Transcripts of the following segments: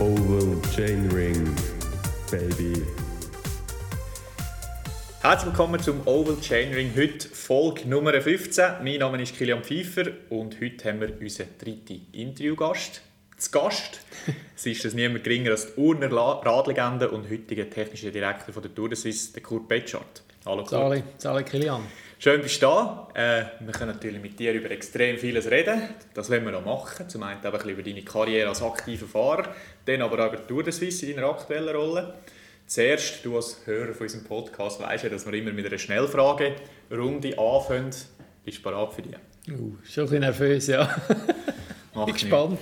Oval Chain Ring, baby. Herzlich willkommen zum Oval Chain Ring. Heute Folge Nummer 15. Mein Name ist Kilian Pfeiffer und heute haben wir unseren dritten Interviewgast. Zu Gast Sie ist das niemand geringer als die Urner Radlegende und heutige technische Direktor von der Tour de Suisse, der Kurt Betschart. Hallo Kurt. Sali, Sali Kilian. Schön bist du da. Äh, wir können natürlich mit dir über extrem vieles reden. Das wollen wir auch machen. Zum einen eben ein bisschen über deine Karriere als aktiver Fahrer, dann aber auch über Tour de Suisse in deiner aktuellen Rolle. Zuerst, du als Hörer von unserem Podcast weißt ja, dass wir immer mit einer Schnellfrage-Runde anfangen. Bist du bereit für dich? Uh, schon ein bisschen nervös, ja. Mach Bin gespannt.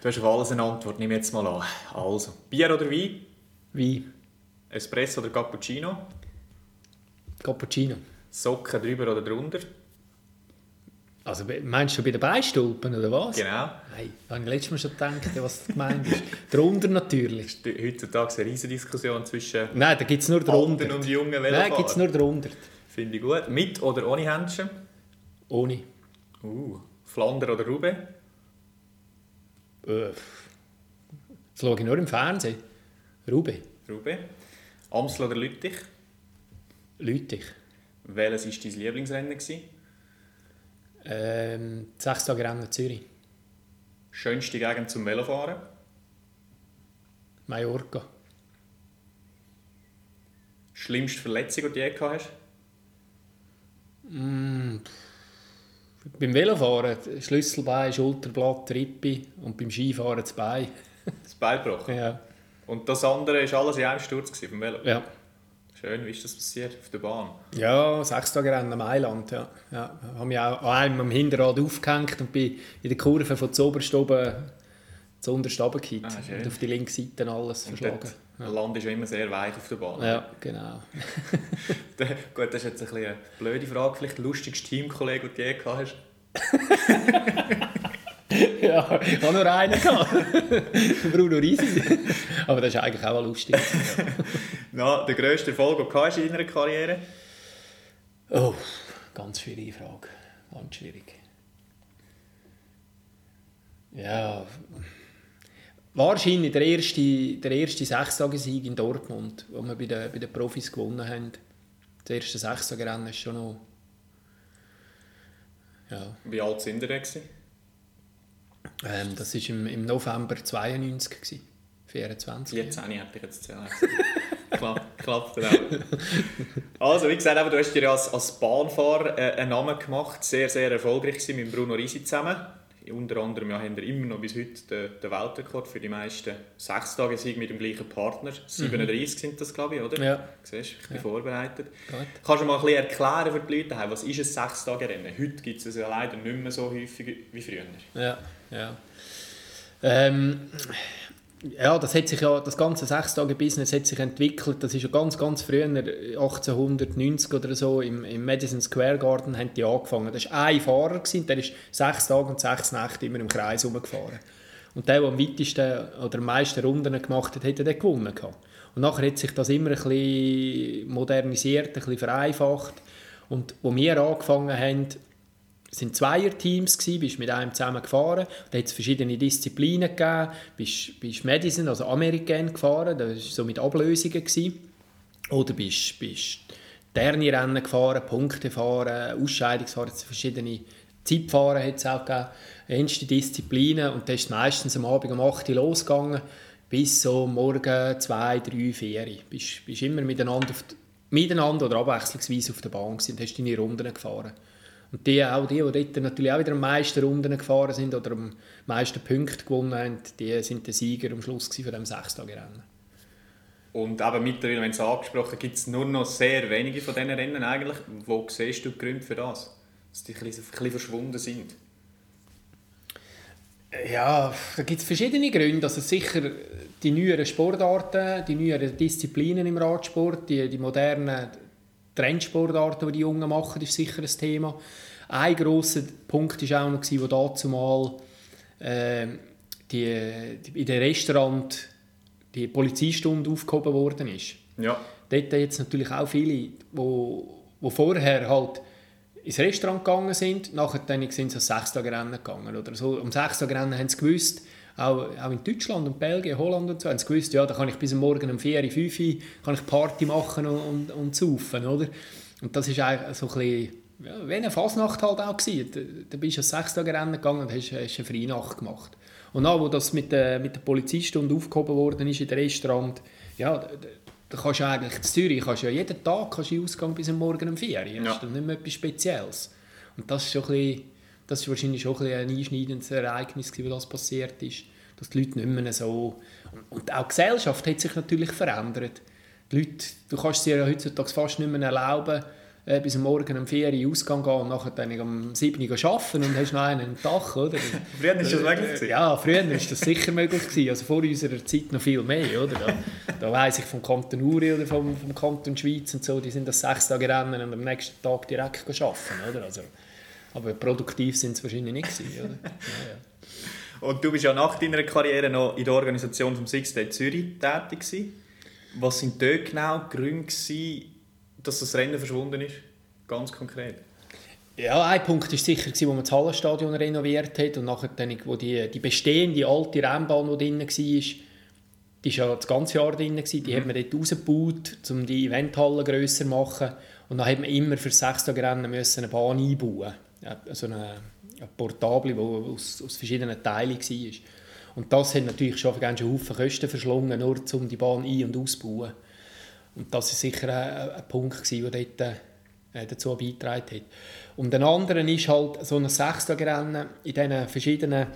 Du hast auf alles eine Antwort. Nimm jetzt mal an. Also, Bier oder Wein? Wie? Espresso oder Cappuccino? Cappuccino. Socken drüber oder drunter? Also meinst du bei den Beistulpen oder was? Genau. Nein, da habe ich letztes Mal schon gedacht, was gemeint ist. Drunter natürlich. Ist heutzutage eine riesige Diskussion zwischen Nein, da gibt es nur drunter. alten und jungen Nein, Velofahrern. gibt es nur drunter. Finde ich gut. Mit oder ohne Händchen? Ohne. Uh, Flander oder Roubaix? Äh, Das schaue ich nur im Fernsehen. Rube, Roubaix. Amstel oder Lüttich? Lüttich. Welches war dein Lieblingsrennen? gewesen? Ähm, sechs Tage Rennen Zürich. Schönste Gegend zum Velofahren? Mallorca. Schlimmste Verletzung, die du je gehabt hast? Beim Velofahren Schlüsselbein, Schulterblatt, Rippe und beim Skifahren das Bein. Das Bein gebrochen. Ja. Und das andere war alles in einem Sturz gewesen, vom Velo? ja. Schön, wie ist das passiert? Auf der Bahn? Ja, sechs Tage Rennen am Mailand. Ja. Ja, habe mich auch an einem am Hinterrad aufgehängt und bin in der Kurve von zuoberst oben zu unterst. Ah, und auf die linke Seite alles Und verschlagen. dort Land ist ja immer sehr weit auf der Bahn. Ja, genau. Gut, das ist jetzt ein eine blöde Frage. Vielleicht der lustigste Teamkollege, den du je gehabt hast? ja, ich habe nur einen gehabt. Bruno Risi. Aber das ist eigentlich auch lustig. Na, der grösste Erfolg, den du hast in deiner Karriere? Oh, ganz schwierige Frage. Ganz schwierig. Ja, wahrscheinlich der erste, der erste Sechstagessieg in Dortmund, wo wir bei den, bei den Profis gewonnen haben. Das erste Sechstagerennen ist schon noch... Ja, Wie alt sind ihr denn? Ähm, das war im, im November 92, gewesen, 24. 14 hätte ich jetzt zählen. klappt, klappt auch. Also, wie gesagt, eben, du hast dir ja als, als Bahnfahrer äh, einen Namen gemacht, sehr, sehr erfolgreich gewesen mit Bruno Risi zusammen. Unter anderem ja, haben wir immer noch bis heute den, den Weltrekord für die meisten Sechstagessieg mit dem gleichen Partner. 37 sind das, glaube ich, oder? Ja. Siehst, ich bin vorbereitet. Gut. Kannst du mal ein bisschen erklären für die Leute, was ist ein Sechstagerennen? Heute gibt es es ja leider nicht mehr so häufig wie früher. Ja, ja. Ähm, ja, das hat sich ja, das ganze Sechstage-Business hat sich entwickelt. Das ist ja ganz, ganz früher, 1890 oder so, im, im Madison Square Garden haben die angefangen. Das war ein Fahrer, gewesen, der ist sechs Tage und sechs Nächte immer im Kreis herumgefahren. Und der, der am weitesten oder am meisten Runden gemacht hat, hat dann gewonnen. gehabt. Und nachher hat sich das immer ein bisschen modernisiert, ein bisschen vereinfacht. Und wo wir angefangen haben, es waren Zweierteams, gsi, bist mit einem zusammen gefahren. Da hat es verschiedene Disziplinen gegeben. Bist, bist Madison, also American gefahren, das war so mit Ablösungen. Gsi. Oder bist, bist Terni-Rennen gefahren, Punkte fahren, Ausscheidungsfahren, verschiedene Zeitfahren es auch gegeben, ernste Disziplinen. Und da ist meistens am Abend um 8 Uhr losgegangen, bis so morgen 2, 3, 4 Uhr. Bist, bist immer miteinander, die, miteinander oder abwechslungsweise auf der Bahn gewesen und hast deine Runden gefahren. Und die, auch die, die dort natürlich auch wieder am meisten Runden gefahren sind oder am meisten Punkte gewonnen haben, die sind der Sieger am Schluss von diesem Sechstagerennen. Und eben mittlerweile, wenn es angesprochen gibt es nur noch sehr wenige von diesen Rennen eigentlich. Wo siehst du die Gründe für das? Dass die ein bisschen, ein bisschen verschwunden sind? Ja, da gibt es verschiedene Gründe. Also sicher die neueren Sportarten, die neueren Disziplinen im Radsport, die, die modernen Trendsportarten, die die Jungen machen, ist sicher ein Thema. Ein grosser Punkt war auch noch, wo dazu mal äh, die, die, in den Restaurant die Polizeistunde aufgehoben worden ist. Ja. Dort jetzt natürlich auch viele, wo, wo vorher halt ins Restaurant gegangen sind, nachher dann sind sie ans Sechstagerennen gegangen. Oder so. Am Sechstagerennen haben sie gewusst, auch, auch in Deutschland und Belgien, Holland und so, haben sie gewusst, ja, da kann ich bis Morgen um 4, 5 Uhr kann ich Party machen und, und, und saufen, oder? Und das ist eigentlich so ein bisschen, ja, wie eine Fasnacht halt auch gewesen. Da, da bist du ein Sechstagerennen gegangen und hast, hast eine Freinacht gemacht. Und dann, wo das mit der, mit der Polizeistunde aufgehoben worden ist in der Restaurant, ja, da, da kannst du eigentlich in Zürich kannst ja jeden Tag kannst du Ausgang bis Morgen um 4 Uhr. Das Ja. ist dann nicht mehr etwas Spezielles. Und das ist, schon ein bisschen, das ist wahrscheinlich schon ein, ein einschneidendes Ereignis, gewesen, das passiert ist. Dass die Leute nicht mehr so... Und, auch die Gesellschaft hat sich natürlich verändert. Die Leute, du kannst es dir ja heutzutage fast nicht mehr erlauben, äh, bis am Morgen um 4 Uhr Ausgang gehen und nachher dann am 7 Uhr arbeiten und hast noch einen am Tag, oder? Früher ist das möglich gewesen. Ja, früher war das sicher möglich. Gewesen. Also vor unserer Zeit noch viel mehr. Oder? Da, da weiss ich vom Kanton Uri oder vom, vom Kanton Schweiz und so, die sind das sechs Tage Rennen und am nächsten Tag direkt arbeiten. Oder? Also, aber produktiv sind sie wahrscheinlich nicht gewesen, oder? Ja, ja. Und du bist ja nach deiner Karriere noch in der Organisation vom Six Day Zürich tätig gewesen. Was sind dort genau die Gründe gewesen, dass das Rennen verschwunden ist? Ganz konkret. Ja, ein Punkt war sicher, wo man das Hallenstadion renoviert hat und nachher, dann, wo die, die bestehende alte Rennbahn, die drin war, die war ja das ganze Jahr drin, die hat man dort rausgebaut, um die Eventhalle grösser zu machen und dann hat man immer für das Sechstagerennen müssen eine Bahn einbauen also eine, eine Portable, die aus, aus verschiedenen Teilen war. Und das hat natürlich schon ganz schön Haufen Kosten verschlungen, nur um die Bahn ein- und auszubauen. Und das war sicher ein, ein Punkt, gewesen, der dort äh, dazu beigetragen hat. Und ein anderer ist halt so ein Sechstagerennen in diesen verschiedenen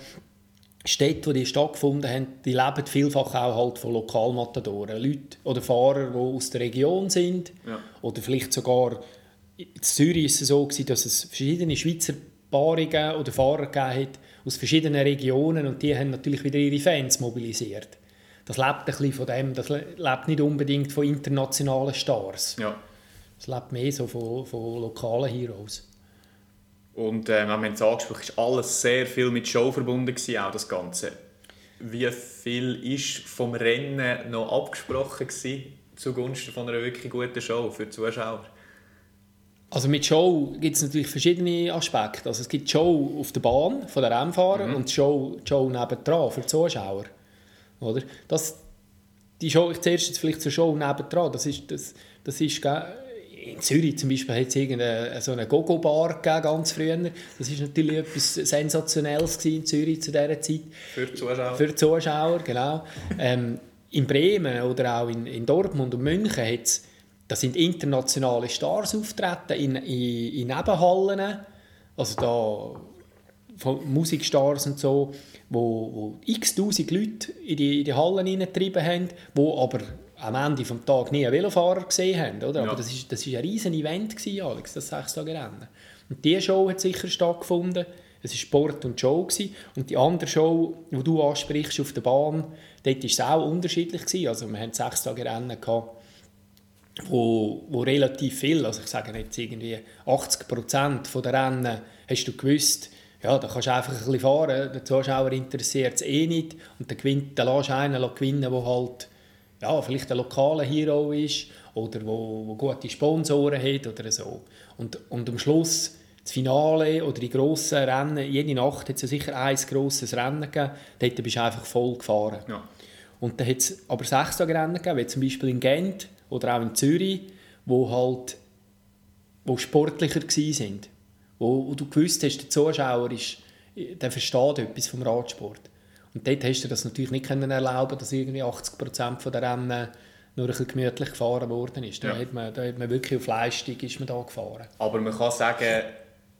Städten, wo die stattgefunden haben, die leben vielfach auch halt von Lokalmatadoren. Leute oder Fahrer, die aus der Region sind. Ja. Oder vielleicht sogar, in Zürich ist es so, gewesen, dass es verschiedene Schweizer Paarungen oder Fahrer gegeben hat aus verschiedenen Regionen und die haben natürlich wieder ihre Fans mobilisiert. Das lebt ein bisschen von dem, das le- lebt nicht unbedingt von internationalen Stars. Ja. Es lebt mehr so von, von lokalen Heroes. Und äh, wir haben es angesprochen, ist alles sehr viel mit Show verbunden gewesen, auch das Ganze. Wie viel ist vom Rennen noch abgesprochen gewesen, zugunsten von einer wirklich guten Show für die Zuschauer? Also mit Show gibt es natürlich verschiedene Aspekte. Also es gibt Show auf der Bahn von den Rennfahrern und die Show, Show nebendran für die Zuschauer. Oder? Das, die Show, ich zuerst jetzt vielleicht zur Show nebendran, das ist, das, das ist in Zürich zum Beispiel hat es irgendeine so eine Gogo-Bar gegeben, ganz früher. Das ist natürlich etwas Sensationelles in Zürich zu dieser Zeit. Für die Zuschauer? Für die Zuschauer, genau. Ähm, in Bremen oder auch in, in Dortmund und München hat's, da sind internationale Stars auftreten in, in, in Nebenhallen. Also da von Musikstars und so, wo, wo x tausend Leute in die, in die Hallen hineingetrieben haben, wo aber am Ende des Tages nie einen Velofahrer gesehen haben. Oder? Ja. Aber das war ist, das ist ein riesen Event, gewesen, Alex, das Sechstagerennen. Und diese Show hat sicher stattgefunden. Es war Sport und Show. Gewesen. Und die andere Show, die du ansprichst auf der Bahn, dort war es auch unterschiedlich. Gewesen. Also wir hatten Sechstagerennen, gehabt, wo, wo relativ viel, also ich sage jetzt irgendwie 80 Prozent der Rennen, hast du gewusst, ja, da kannst du einfach ein bisschen fahren, der Zuschauer interessiert es eh nicht und dann, gewinnt, dann lässt du einen gewinnen, der halt ja, vielleicht ein lokaler Hero ist oder wo, wo gute Sponsoren hat oder so. Und, und am Schluss das Finale oder die grossen Rennen, jede Nacht hat es ja sicher ein grosses Rennen gegeben, dort bist du einfach voll gefahren. Ja. Und dann hat es aber Sechstagerennen gegeben, wie zum Beispiel in Gent oder auch in Zürich, wo halt wo sportlicher sind. Wo, wo du gewusst hast, der Zuschauer ist, der versteht etwas vom Radsport. Und dort hast du das natürlich nicht können erlauben, dass irgendwie 80% der Rennen nur ein bisschen gemütlich gefahren worden ist. Da, Ja. hat man, da hat man wirklich auf Leistung ist man da gefahren. Aber man kann sagen,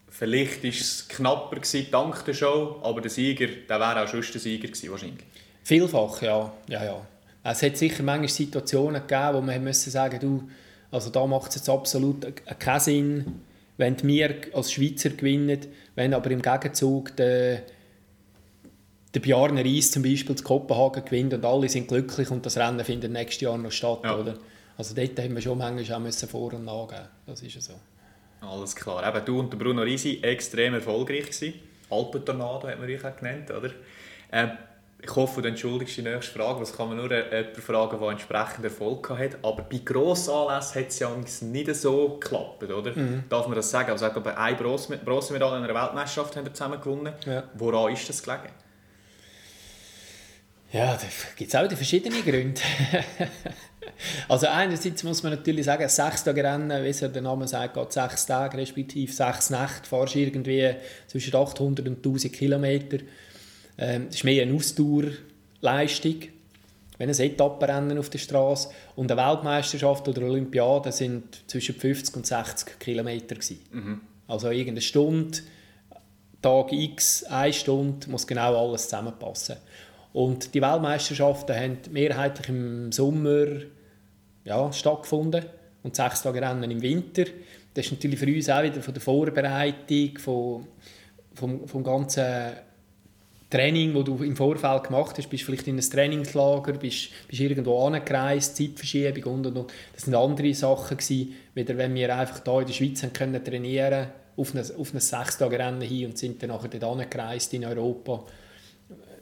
vielleicht war es knapper gewesen, dank der Show, aber der Sieger, der wäre auch schon der Sieger gewesen, wahrscheinlich. Vielfach, ja. ja, ja. Es hat sicher manchmal Situationen gegeben, wo man müssen sagen du, also da macht es jetzt absolut keinen Sinn, wenn wir als Schweizer gewinnen, wenn aber im Gegenzug der, der Bjarne Reis zum Beispiel zu Kopenhagen gewinnt und alle sind glücklich und das Rennen findet nächstes Jahr noch statt. Ja. Oder? Also dort haben wir schon manchmal auch müssen vor- und nachgeben. Das ist ja so. Alles klar. Eben, du und der Bruno Risi extrem erfolgreich gewesen. Alpentornado hat man euch auch genannt, oder? Ähm, ich hoffe, du entschuldigst die nächste Frage. Das kann man nur äh, jemanden fragen, der entsprechend Erfolg hat. Aber bei Grossanlässen hat es ja nicht so geklappt, oder? Darf man das sagen? Also, ich glaube, eine Bronzemedaille in einer Weltmeisterschaft haben wir zusammen gewonnen. Ja. Woran ist das gelegen? Ja, da gibt es auch verschiedene Gründe. also einerseits muss man natürlich sagen, sechs Tage Rennen, wie es der Name sagt, geht sechs Tage, respektive sechs Nächte, fahrst irgendwie zwischen 800 und 1000 Kilometer. Ähm, das ist mehr eine Ausdauerleistung, wenn ein Etappenrennen auf der Straße und eine Weltmeisterschaft oder Olympiade sind zwischen 50 und 60 Kilometer mhm. Also irgendeine Stunde, Tag X, eine Stunde, muss genau alles zusammenpassen. Und die Weltmeisterschaften haben mehrheitlich im Sommer ja, stattgefunden und sechs Tage Rennen im Winter. Das ist natürlich für uns auch wieder von der Vorbereitung, von, vom, vom ganzen Training, das du im Vorfeld gemacht hast, bist vielleicht in einem Trainingslager, bist, bist irgendwo angereist, Zeitverschiebung und, und, und. Das sind andere Sachen gewesen, wenn wir einfach hier in der Schweiz können trainieren auf ein, auf ein Sechstagerennen hin und sind dann nachher dort angereist in Europa.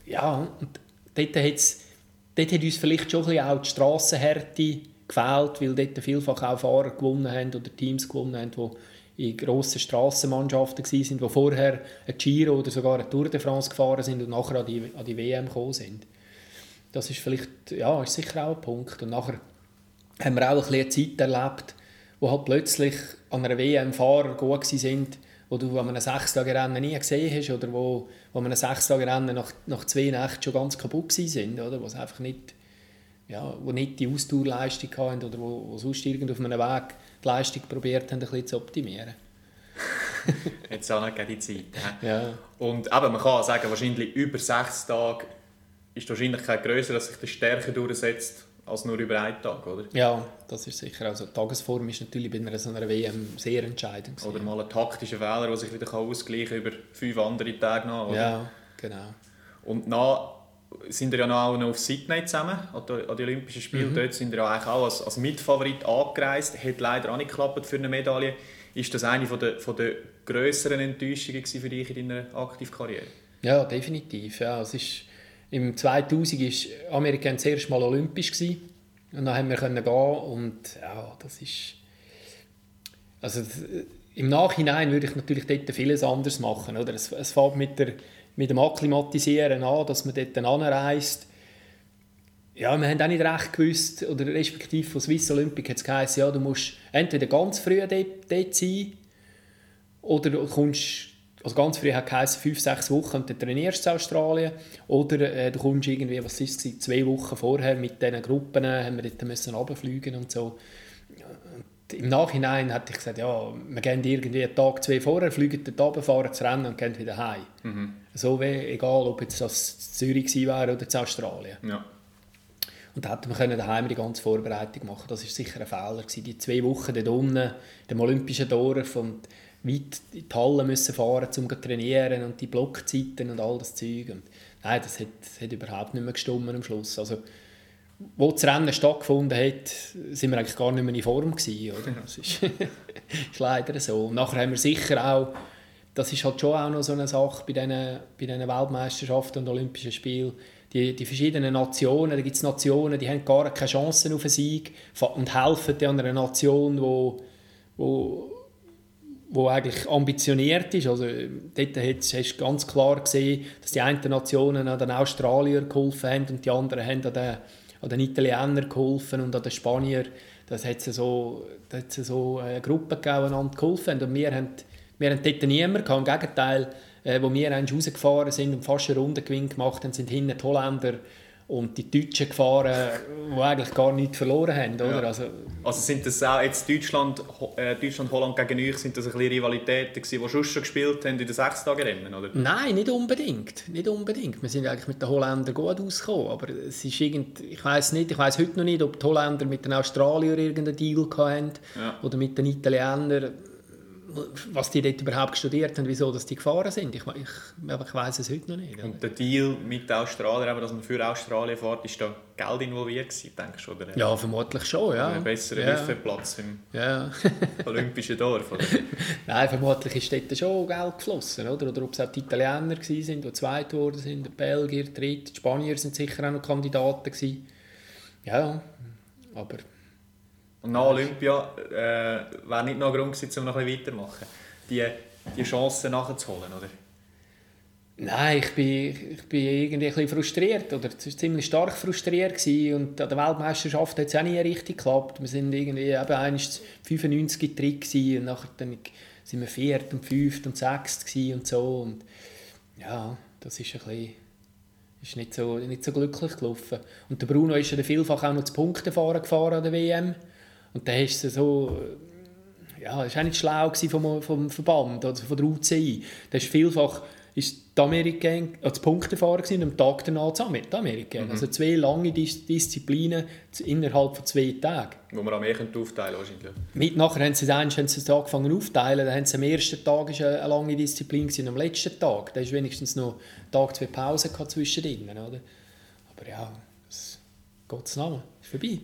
Ja, und dort, dort hat uns vielleicht schon ein bisschen auch die Strassenhärte gefehlt, weil dort vielfach auch Fahrer gewonnen haben oder Teams gewonnen haben, die in grossen Strassenmannschaften waren, die vorher ein Giro oder sogar eine Tour de France gefahren sind und nachher an die, an die WM gekommen sind. Das ist vielleicht, ja, ist sicher auch ein Punkt. Und nachher haben wir auch ein bisschen Zeit erlebt, wo halt plötzlich an einer WM Fahrer gut sind, wo du an einem Sechstagerennen nie gesehen hast oder wo, wo an einem Sechstagerennen nach, nach zwei Nächten schon ganz kaputt sind, oder? Wo einfach nicht, ja, wo nicht die Ausdauerleistung hatten oder wo, wo sonst irgend auf einem Weg die Leistung probiert haben, ein bisschen zu optimieren. Jetzt auch nicht die Zeit. Ja. Und eben, man kann sagen, wahrscheinlich über sechs Tage ist die Wahrscheinlichkeit größer, dass sich die Stärke durchsetzt, als nur über einen Tag, oder? Ja, das ist sicher. Also die Tagesform ist natürlich bei einer so einer WM sehr entscheidend. Oder mal ein taktischer Fehler, der sich wieder ausgleichen kann über fünf andere Tage nach, oder? Ja, genau. Und nach sind wir ja noch auf Sydney zusammen, an den Olympischen Spielen. Mhm. Dort sind wir ja eigentlich auch als, als Mitfavorit angereist. Hat leider auch nicht geklappt für eine Medaille. Ist das eine der, von der grösseren Enttäuschungen für dich in deiner Aktivkarriere? Ja, definitiv. Ja, es ist, Im 2000 war Amerika das erste Mal olympisch. Gewesen. Und dann haben wir können gehen und ja, das ist... Also, im Nachhinein würde ich natürlich dort vieles anders machen. Oder? Es, es fängt mit der mit dem Akklimatisieren an, dass man dort anreist. Ja, wir haben auch nicht recht gewusst, oder respektive von Swiss Olympic hat es geheißen, ja, du musst entweder ganz früh dort, sein, oder du kommst, also ganz früh hat geheißen, fünf, sechs Wochen und dann trainierst du in Australien, oder äh, du kommst irgendwie, was ist es, zwei Wochen vorher mit diesen Gruppen, haben wir dort müssen runterfliegen und so im Nachhinein hätte ich gesagt, ja, wir gehen irgendwie einen Tag, zwei vorher, fliegen dort runter, fahren zu Rennen und gehen wieder heim. Mhm. So wie, egal ob jetzt das Zürich wäre oder zu Australien. Ja. Und da hätten wir können daheim die ganze Vorbereitung machen Das war sicher ein Fehler. Gewesen. Die zwei Wochen dort unten, dem Olympischen Dorf und weit in die Halle müssen fahren, um zu trainieren und die Blockzeiten und all das Zeug. Und nein, das hat, das hat überhaupt nicht mehr gestummen am Schluss. Also, wo das Rennen stattgefunden hat, sind wir eigentlich gar nicht mehr in Form gewesen, oder? Das ist, ist leider so. Und nachher haben wir sicher auch, das ist halt schon auch noch so eine Sache bei diesen, bei diesen Weltmeisterschaften und Olympischen Spielen, die, die verschiedenen Nationen, da gibt es Nationen, die haben gar keine Chancen auf einen Sieg und helfen dann einer Nation, wo, wo, wo eigentlich ambitioniert ist. Also dort hast du ganz klar gesehen, dass die einen Nationen an den Australier geholfen haben und die anderen haben an den an den Italienern geholfen und an den Spaniern. Das hat so, so eine äh, Gruppe gegeben, die geholfen Und wir haben, wir haben dort niemanden. Im Gegenteil, äh, wo wir rausgefahren sind und fast einen Rundengewinn gemacht haben, sind hinten die Holländer und die Deutschen gefahren, die eigentlich gar nichts verloren haben. Oder? Ja. Also, also sind das auch jetzt Deutschland, äh, Deutschland Holland gegen euch, sind das ein bisschen Rivalitäten gewesen, die schon schon gespielt haben in den sechs Tagen Rennen, oder? Nein, nicht unbedingt, nicht unbedingt. Wir sind eigentlich mit den Holländern gut ausgekommen, aber es ist irgend, ich weiß nicht, ich weiß heute noch nicht, ob die Holländer mit den Australiern irgendeinen Deal hatten ja. oder mit den Italienern was die dort überhaupt studiert haben, wieso dass die gefahren sind. Ich, ich, ich weiß es heute noch nicht. Und der Deal mit den Australiern, dass man für Australien fährt, ist da Geld involviert gewesen, denkst du? Oder ja, vermutlich schon, ja. Ein besserer ja. Im ja. Olympischen Dorf, oder? Nein, vermutlich ist dort schon Geld geflossen, oder? Oder ob es auch die Italiener waren, die zweit geworden sind, die Belgier, dritt, die Spanier sind sicher auch noch Kandidaten gewesen. Ja, aber und nach Olympia äh, wäre nicht noch ein Grund gewesen, um noch ein bisschen weiterzumachen. Die, die Chancen nachzuholen, oder? Nein, ich bin, ich bin irgendwie ein bisschen frustriert oder ziemlich stark frustriert gewesen. und an der Weltmeisterschaft hat es auch nie richtig geklappt. Wir sind irgendwie eben 95 drin und nachher dann sind wir viert und fünft und sechst und so und ja, das ist ein bisschen ist nicht so, nicht so glücklich gelaufen. Und der Bruno ist ja vielfach auch noch zu Punktefahren gefahren an der WM und dann ist es so ja, war auch nicht schlau vom, vom Verband oder von der UCI. Das ist vielfach ist die Amerika als Punktefahrer und am Tag danach die Amerika. Mhm. Also zwei lange Dis Disziplinen innerhalb von zwei Tagen. Wo man am mehr aufteilen wahrscheinlich. Mit nachher haben sie es haben sie angefangen aufteilen. Dann haben sie am ersten Tag ist eine, lange Disziplin gewesen, am letzten Tag. Da ist wenigstens noch Tag zwei Pausen zwischendrin, oder? Aber ja, Gottes Name ist vorbei.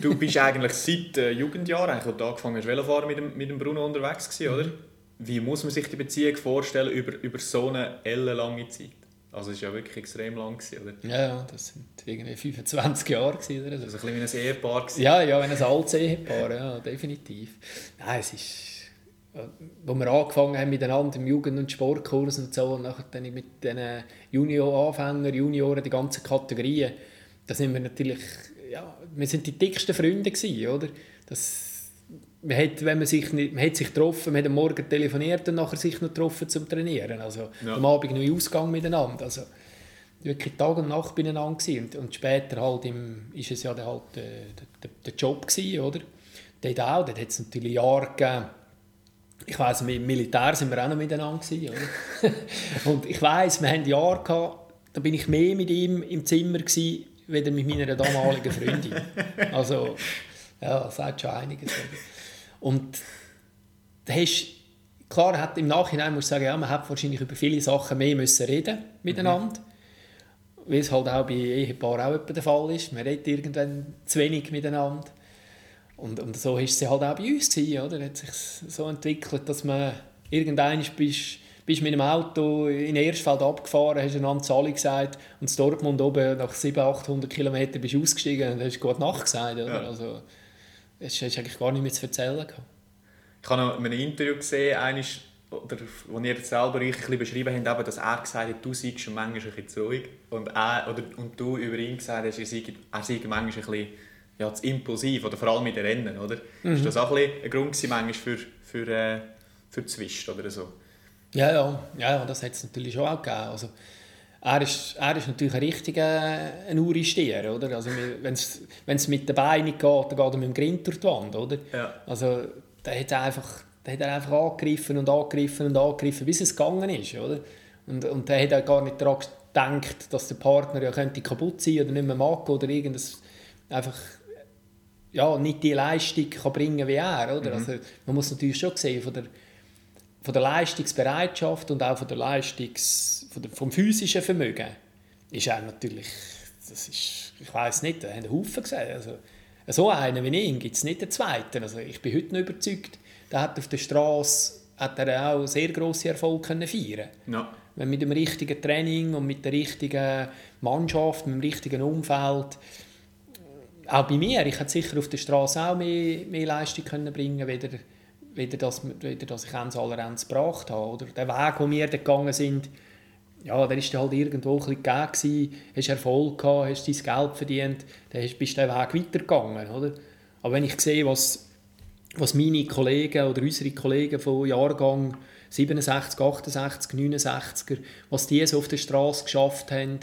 Du bist eigentlich seit äh, Jugendjahren, eigentlich, als du angefangen hast, Velofahren mit dem, mit dem Bruno unterwegs gewesen, oder? Mhm. Wie muss man sich die Beziehung vorstellen über, über so eine ellenlange Zeit? Also es war ja wirklich extrem lang, oder? Ja, ja, das sind irgendwie 25 Jahre. Gewesen, oder? Also ein bisschen wie ein Ehepaar. Gewesen. Ja, ja, ein altes Ehepaar, ja, definitiv. Nein, es ist... Wo wir angefangen haben miteinander im Jugend- und Sportkurs und so, und nachher dann mit den Junior-Anfängern, Junioren, die ganzen Kategorien, da sind wir natürlich... Ja, wir sind die dicksten Freunde gewesen, oder? Das, man hat, wenn man sich nicht, man hat sich getroffen, man hat am Morgen telefoniert und nachher sich noch getroffen zum Trainieren. Also ja. am Abend noch in Ausgang miteinander. Also wirklich Tag und Nacht beieinander gewesen. Und, und später halt im, ist es ja dann halt äh, der, der, Job gewesen, oder? Dort auch, dort hat es natürlich Jahre gegeben, ich weiss, im Militär sind wir auch noch miteinander gewesen, oder? und ich weiss, wir hatten Jahre gehabt, da bin ich mehr mit ihm im Zimmer gewesen, weder mit meiner damaligen Freundin. Also, ja, das sagt schon einiges. Und da hast, klar, hat, im Nachhinein muss ich sagen, ja, man hat wahrscheinlich über viele Sachen mehr müssen reden miteinander. Mhm. Wie es halt auch bei Ehepaaren auch der Fall ist. Man redet irgendwann zu wenig miteinander. Und, und so war es halt auch bei uns. Gewesen, oder? hat sich so entwickelt, dass man irgendwann bist, bist mit einem Auto in Erstfeld abgefahren, hast einander Zahl gesagt und in Dortmund oben nach 700, 800 Kilometern bist du ausgestiegen und hast «Gute Nacht» gesagt. Oder? Ja. Also, es ist eigentlich gar nicht mehr zu erzählen. Ich habe noch ein Interview gesehen, eines, oder, wo ihr selber ein bisschen beschrieben habt, dass er gesagt hat, du seist manchmal ein bisschen zu ruhig. Und, er, oder, und du über ihn gesagt hast, er sei, er sei manchmal ein bisschen ja, zu impulsiv, oder vor allem mit den Rennen. Oder? Mhm. Ist das auch ein, ein Grund gewesen, manchmal für, für, äh, für Zwist oder so? Ja, ja, ja das hat es natürlich schon auch gegeben. Also, er ist, er ist natürlich ein richtiger ein Uristier, oder? Also wenn es mit den Beinen geht, dann geht er mit dem Grind durch die Wand, oder? Ja. Also da hat er einfach, da hat er einfach angegriffen und angegriffen und angegriffen, bis es gegangen ist, oder? Und, und da hat er gar nicht daran gedacht, dass der Partner ja könnte kaputt sein oder nicht mehr mag oder irgendwas einfach ja, nicht die Leistung kann bringen wie er, oder? Mhm. Also man muss natürlich schon sehen von der von der Leistungsbereitschaft und auch von der Leistungs, von der, vom physischen Vermögen ist er natürlich, das ist, ich weiß nicht, da haben einen Haufen gesehen. Also, so einen wie ihn gibt es nicht den zweiten. Also ich bin heute noch überzeugt, der hat auf der Straße hat er auch sehr grosse Erfolge können feiern. Ja. Wenn mit dem richtigen Training und mit der richtigen Mannschaft, mit dem richtigen Umfeld, auch bei mir, ich hätte sicher auf der Straße auch mehr, mehr Leistung können bringen können, wieder das, wieder das ich ans Allerends gebracht habe. Oder der Weg, den wir gegangen sind, ja, der war halt irgendwo ein bisschen gegeben, hast Erfolg gehabt, hast dein Geld verdient, dann bist du den Weg weitergegangen, oder? Aber wenn ich sehe, was, was meine Kollegen oder unsere Kollegen von Jahrgang 67, 68, 69er, was die so auf der Straße geschafft haben,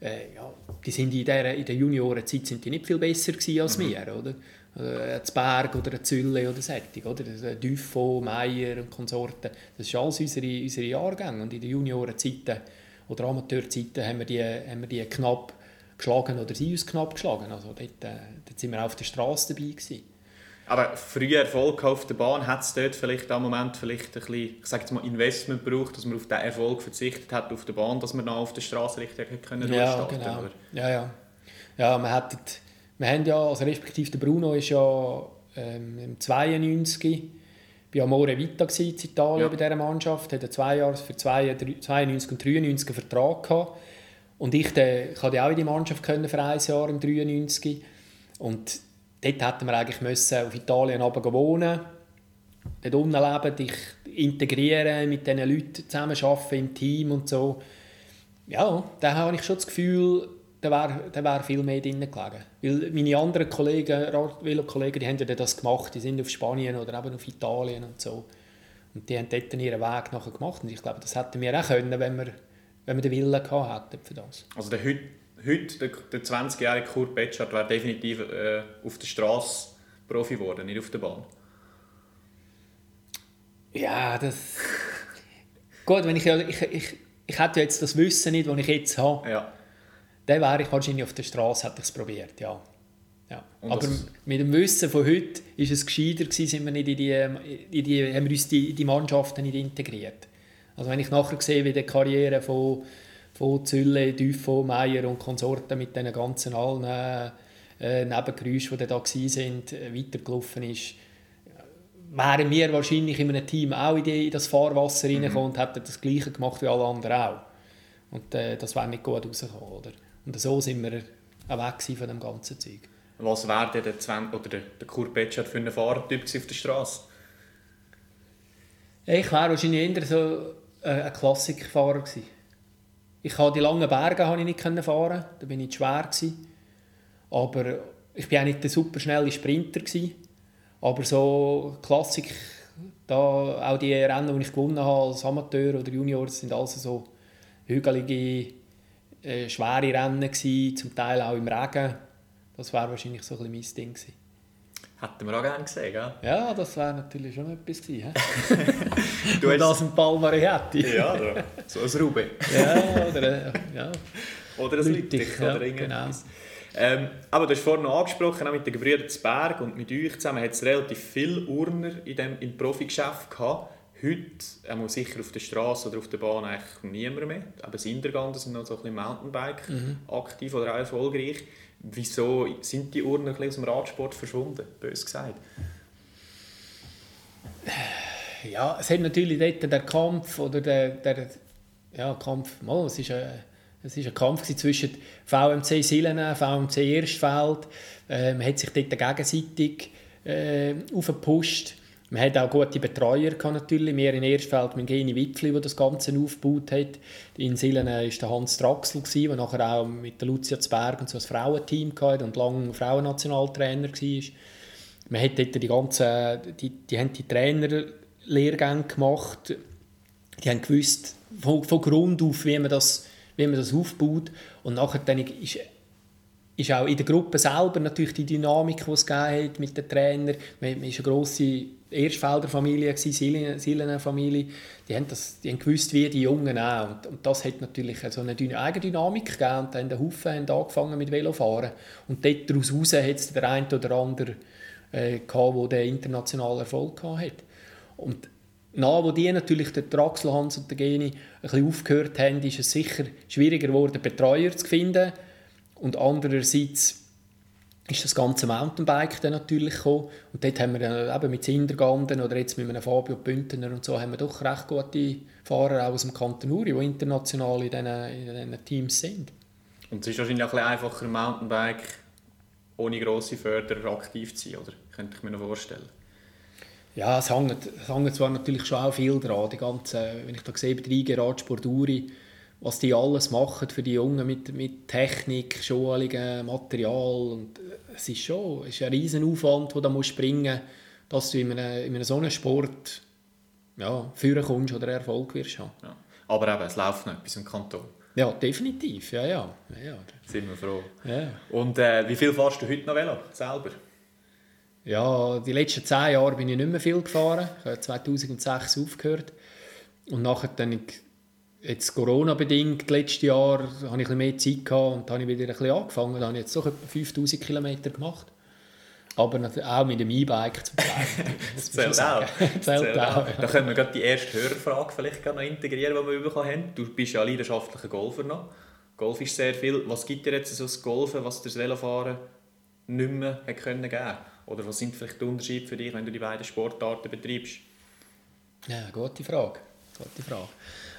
äh, ja, die sind in der, in der Juniorenzeit sind die nicht viel besser gewesen als mhm. wir, oder? Äh, Berg oder eine Zülle oder Sättig, oder? Dufo, Meier und Konsorten. Das ist alles unsere, unsere Jahrgänge. Und in den Juniorenzeiten oder Amateurzeiten haben wir die, haben wir die knapp geschlagen oder sie uns knapp geschlagen. Also dort, äh, dort sind wir auf der Straße dabei gewesen. Aber früher Erfolg auf der Bahn hat es dort vielleicht am Moment vielleicht ein bisschen, ich sage jetzt mal Investment gebraucht, dass man auf diesen Erfolg verzichtet hat auf der Bahn, dass man dann auf der Straße richtig können ja, genau. Ja, ja. Ja, man hat wir haben ja, also respektive der Bruno ist ja ähm, im 92 bei Amore Vita in Italien ja. bei dieser Mannschaft, hat zwei Jahre für 92 und 93 einen Vertrag gehabt. Und ich, der, ich hatte auch in die Mannschaft können für ein Jahr im 93 und dort hätten wir eigentlich müssen auf Italien wohnen dort unten leben. Ich, integrieren, mit diesen Leuten zusammenarbeiten im Team und so. Ja, da habe ich schon das Gefühl, da wäre wär viel mehr drin gelegen. Weil meine anderen Kollegen, Velo-Kollegen, die haben ja das gemacht, die sind auf Spanien oder eben auf Italien und so. Und die haben dort ihren Weg nachher gemacht. Und ich glaube, das hätten wir auch können, wenn wir, wenn wir den Willen gehabt hätten für das. Also der heute, heute der, der 20-jährige Kurt Betschart wäre definitiv äh, auf der Straße Profi geworden, nicht auf der Bahn. Ja, das... Gut, wenn ich, ich, ich, ich hätte jetzt das Wissen nicht, das ich jetzt habe. Ja. Dann wäre ich wahrscheinlich auf der Straße, hätte ich es probiert, ja. ja. Aber mit dem Wissen von heute ist es gescheiter gewesen, sind wir nicht in die, in die, haben wir uns die, die Mannschaften nicht integriert. Also wenn ich nachher sehe, wie die Karriere von, von Zülle, Dufo, Meier und Konsorten mit diesen ganzen allen äh, Nebengeräuschen, die da waren, äh, weitergelaufen ist, wären wir wahrscheinlich in einem Team auch in, die, in das Fahrwasser mhm. reingekommen und hätten das Gleiche gemacht wie alle anderen auch. Und äh, das wäre nicht gut rausgekommen, oder? Und so sind wir weg von dem ganzen Zeug. Was wäre der, der, oder der, der Kurt Betschart für einen Fahrertyp auf der Straße? Ich wäre wahrscheinlich eher so äh, ein Klassikfahrer gewesen. Ich konnte die langen Berge habe ich nicht fahren, da bin ich schwer gewesen. Aber ich bin auch nicht der super schnelle Sprinter gewesen. Aber so Klassik, da auch die Rennen, die ich gewonnen habe als Amateur oder Junior, sind alles so hügelige, äh, schwere Rennen gewesen, zum Teil auch im Regen. Das wäre wahrscheinlich so ein bisschen mein Ding gewesen. Hätten wir auch gerne gesehen, gell? Ja, das wäre natürlich schon etwas gewesen. du hast das ein Palmari hätte. ja, so ein Rube. ja, oder, äh, ja. oder ein Lüttich, oder ja, genau. Ähm, aber du hast vorhin noch angesprochen, auch mit den Gebrüdern Berg und mit euch zusammen hat es relativ viele Urner in dem, im Profigeschäft gehabt. Heute, einmal sicher auf der Straße oder auf der Bahn, eigentlich niemand mehr. Aber Sindergander sind noch so ein bisschen Mountainbike mhm. aktiv oder auch erfolgreich. Wieso sind die Urner aus dem Radsport verschwunden, bös gesagt? Ja, es hat natürlich dort der Kampf oder der, der ja, Kampf, mal, es ist ein, es ist ein Kampf zwischen VMC Silene, VMC Erstfeld. Äh, man hat sich dort gegenseitig äh, aufgepusht. Man hat auch gute Betreuer gehabt, natürlich. Wir in Erstfeld mit Geni Wipfli, der das Ganze aufgebaut hat. In Silene war der Hans Draxl, der nachher auch mit der Lucia Zberg und so ein Frauenteam hatte und lange Frauennationaltrainer war. Man hat dort die ganzen, die, die haben die Trainerlehrgänge gemacht. Die haben gewusst, von, von Grund auf, wie man das, wie man das aufbaut. Und nachher dann ist ist auch in der Gruppe selber natürlich die Dynamik, die es hat mit den Trainern. Man, man ist eine grosse Erstfelder Familie, Silene Familie. Die haben, das, die haben gewusst, wie die Jungen auch. Und, und das hat natürlich so eine Eigendynamik gegeben. Und dann der Haufen haben angefangen mit Velofahren. Und dort daraus raus hat es der eine oder andere äh, gehabt, der internationalen Erfolg hatte. Und nach, wo die natürlich, der Draxler Hans und der Geni, ein bisschen aufgehört haben, ist es sicher schwieriger geworden, Betreuer zu finden. Und andererseits ist das ganze Mountainbike dann natürlich gekommen. Und dort haben wir dann eben mit Sinderganden oder jetzt mit einem Fabio Bündner und so haben wir doch recht gute Fahrer auch aus dem Kanton Uri, die international in diesen, in diesen Teams sind. Und es ist wahrscheinlich auch ein bisschen einfacher, Mountainbike ohne grosse Förderer aktiv zu sein, oder? Könnte ich mir noch vorstellen. Ja, es hängt, es hängt zwar natürlich schon auch viel dran. Die ganze, wenn ich da sehe, Betriebe, Radsport Uri, was die alles machen für die Jungen mit, mit Technik, Schulungen, Material. Und es ist schon es ist ein riesen Aufwand, den du springen musst, dass du in einem, in einem so einem Sport ja, führen kommst oder Erfolg wirst haben. Ja. Aber eben, es läuft noch etwas im Kanton. Ja, definitiv. Ja, ja. ja, ja. Sind wir froh. Ja. Und äh, wie viel fährst du heute noch Velo selber? Ja, die letzten zehn Jahre bin ich nicht mehr viel gefahren. Ich habe 2006 aufgehört. Und nachher dann jetzt Corona-bedingt, letztes Jahr, hatte ich ein bisschen mehr Zeit gehabt und habe ich wieder ein bisschen angefangen. Da habe ich jetzt doch etwa 5000 Kilometer gemacht. Aber auch mit dem E-Bike zum Teil. das zählt auch. zählt auch. Da können wir gerade die erste Hörerfrage vielleicht noch integrieren, die wir bekommen haben. Du bist ja leidenschaftlicher Golfer noch. Golf ist sehr viel. Was gibt dir jetzt so das Golfen, was das Velofahren nicht mehr hat können geben Oder was sind vielleicht die Unterschiede für dich, wenn du die beiden Sportarten betreibst? Ja, gute Frage. Gute Frage.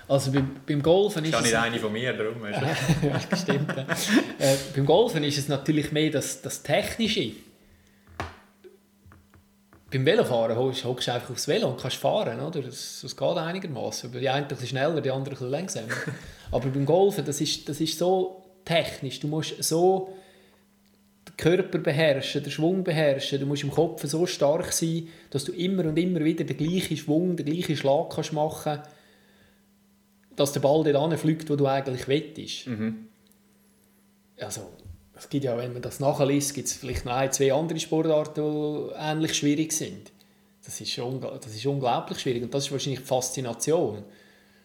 Also beim, beim Golfen ist es... nicht eine von mir, darum. ja, stimmt. äh, beim Golfen ist es natürlich mehr das, das Technische. beim Velofahren hockst du einfach aufs Velo und kannst fahren, oder? Das, das geht einigermaßen. Die eine ein bisschen schneller, die andere ein bisschen langsamer. Aber beim Golfen, das ist, das ist so technisch. Du musst so den Körper beherrschen, den Schwung beherrschen. Du musst im Kopf so stark sein, dass du immer und immer wieder den gleichen Schwung, den gleichen Schlag kannst machen dass der Ball dort fliegt, wo du eigentlich wettest. Mhm. Also, es gibt ja, wenn man das nachliest, gibt es vielleicht noch ein, zwei andere Sportarten, die ähnlich schwierig sind. Das ist, das ist unglaublich schwierig und das ist wahrscheinlich die Faszination.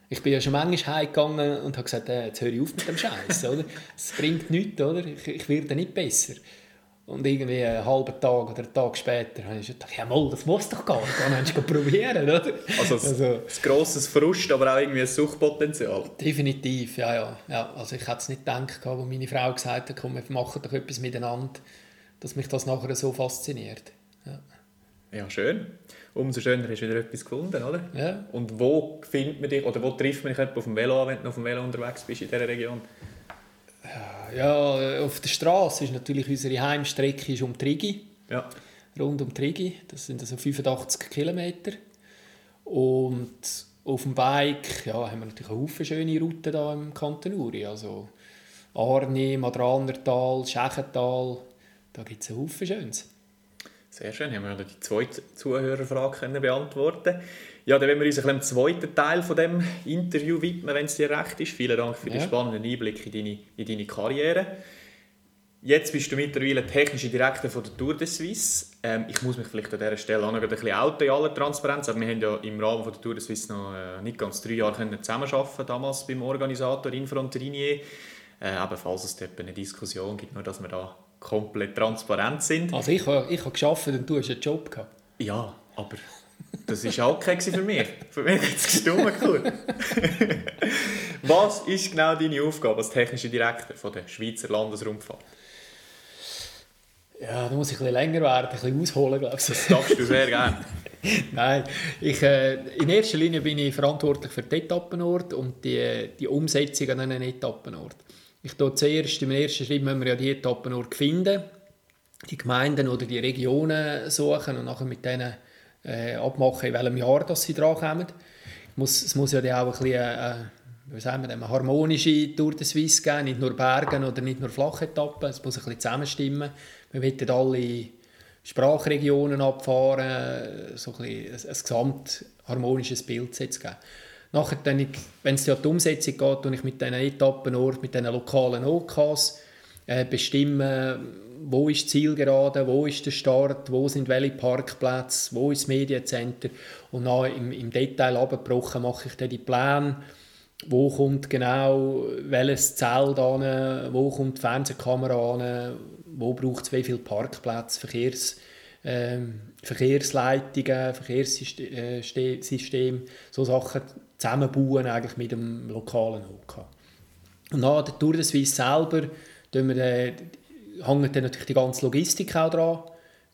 Ich bin ja schon manchmal heimgegangen und habe gesagt, äh, jetzt höre ich auf mit dem Scheiß, oder? Es bringt nichts, oder? Ich, ich werde nicht besser. Und irgendwie einen halben Tag oder einen Tag später habe ich gedacht, ja mal, das muss doch gehen, dann kannst du probieren, oder? Also, also ein grosses Frust, aber auch irgendwie ein Suchtpotenzial. Definitiv, ja, ja. ja also ich hätte es nicht gedacht, als meine Frau gesagt hat, komm, wir machen doch etwas miteinander, dass mich das nachher so fasziniert. Ja, ja schön. Umso schöner hast du wieder etwas gefunden, oder? Ja. Und wo findet man dich, oder wo trifft man dich auf dem Velo an, wenn du auf dem Velo unterwegs bist in dieser Region? Ja, auf der Straße ist natürlich unsere Heimstrecke ist um Trigi. Ja. Rund um Trigi. Das sind also 85 Kilometer. Und auf dem Bike ja, haben wir natürlich eine Haufen schöne Routen hier im Kanton Uri. Also Arni, Madranertal, Schechental. Da gibt es einen Haufen Schönes. Sehr schön, haben wir die zweite Zuhörerfrage beantworten ja, dann werden wir uns ein dem zweiten Teil von dem Interview widmen, wenn es dir recht ist. Vielen Dank für ja. den spannenden Einblick in deine, in deine Karriere. Jetzt bist du mittlerweile technischer Direktor von der Tour de Suisse. Ähm, ich muss mich vielleicht an dieser Stelle auch noch ein bisschen outen in aller Transparenz. Aber wir haben ja im Rahmen von der Tour de Suisse noch äh, nicht ganz drei Jahre können zusammenarbeiten damals beim Organisator Infronterinier. Äh, aber falls es dort eine Diskussion gibt, nur dass wir da komplett transparent sind. Also ich, ich habe geschafft und du hast einen Job gehabt. Ja, aber das war auch okay für mich. Für mich hat es gestummt. Cool. Was ist genau deine Aufgabe als technischer Direktor von der Schweizer Landesrundfahrt? Ja, da muss ich ein bisschen länger werden, ein bisschen ausholen, glaube ich. Das darfst du sehr gerne. Nein, ich, äh, in erster Linie bin ich verantwortlich für den Etappenort und die, die Umsetzung an einem Etappenort. Ich tue zuerst, im ersten Schritt müssen wir ja die Etappenort finden, die Gemeinden oder die Regionen suchen und nachher mit denen äh, abmachen, in welchem Jahr dass sie drankommen. Muss, es muss ja auch ein bisschen, äh, wie sagen wir, eine harmonische Tour de Suisse geben, nicht nur Bergen oder nicht nur Flachetappen, es muss ein bisschen zusammenstimmen. Wir wollen alle Sprachregionen abfahren, so ein, bisschen ein, ein gesamt harmonisches Bild zu geben. Nachher, wenn es um die Umsetzung geht, und ich mit diesen Etappenorten, mit diesen lokalen OKs äh, bestimmen, wo ist die Zielgerade, wo ist der Start, wo sind welche Parkplätze, wo ist das Mediencenter und dann im, im Detail abgebrochen mache ich dann die Pläne, wo kommt genau welches Zelt an, wo kommt die Fernsehkamera an, wo braucht es wie viele Parkplätze, Verkehrs, äh, Verkehrsleitungen, Verkehrssystem, so Sachen zusammenbauen eigentlich mit dem lokalen OK. Und nach der Tour de Suisse selber tun wir hängt dann natürlich die ganze Logistik auch dran.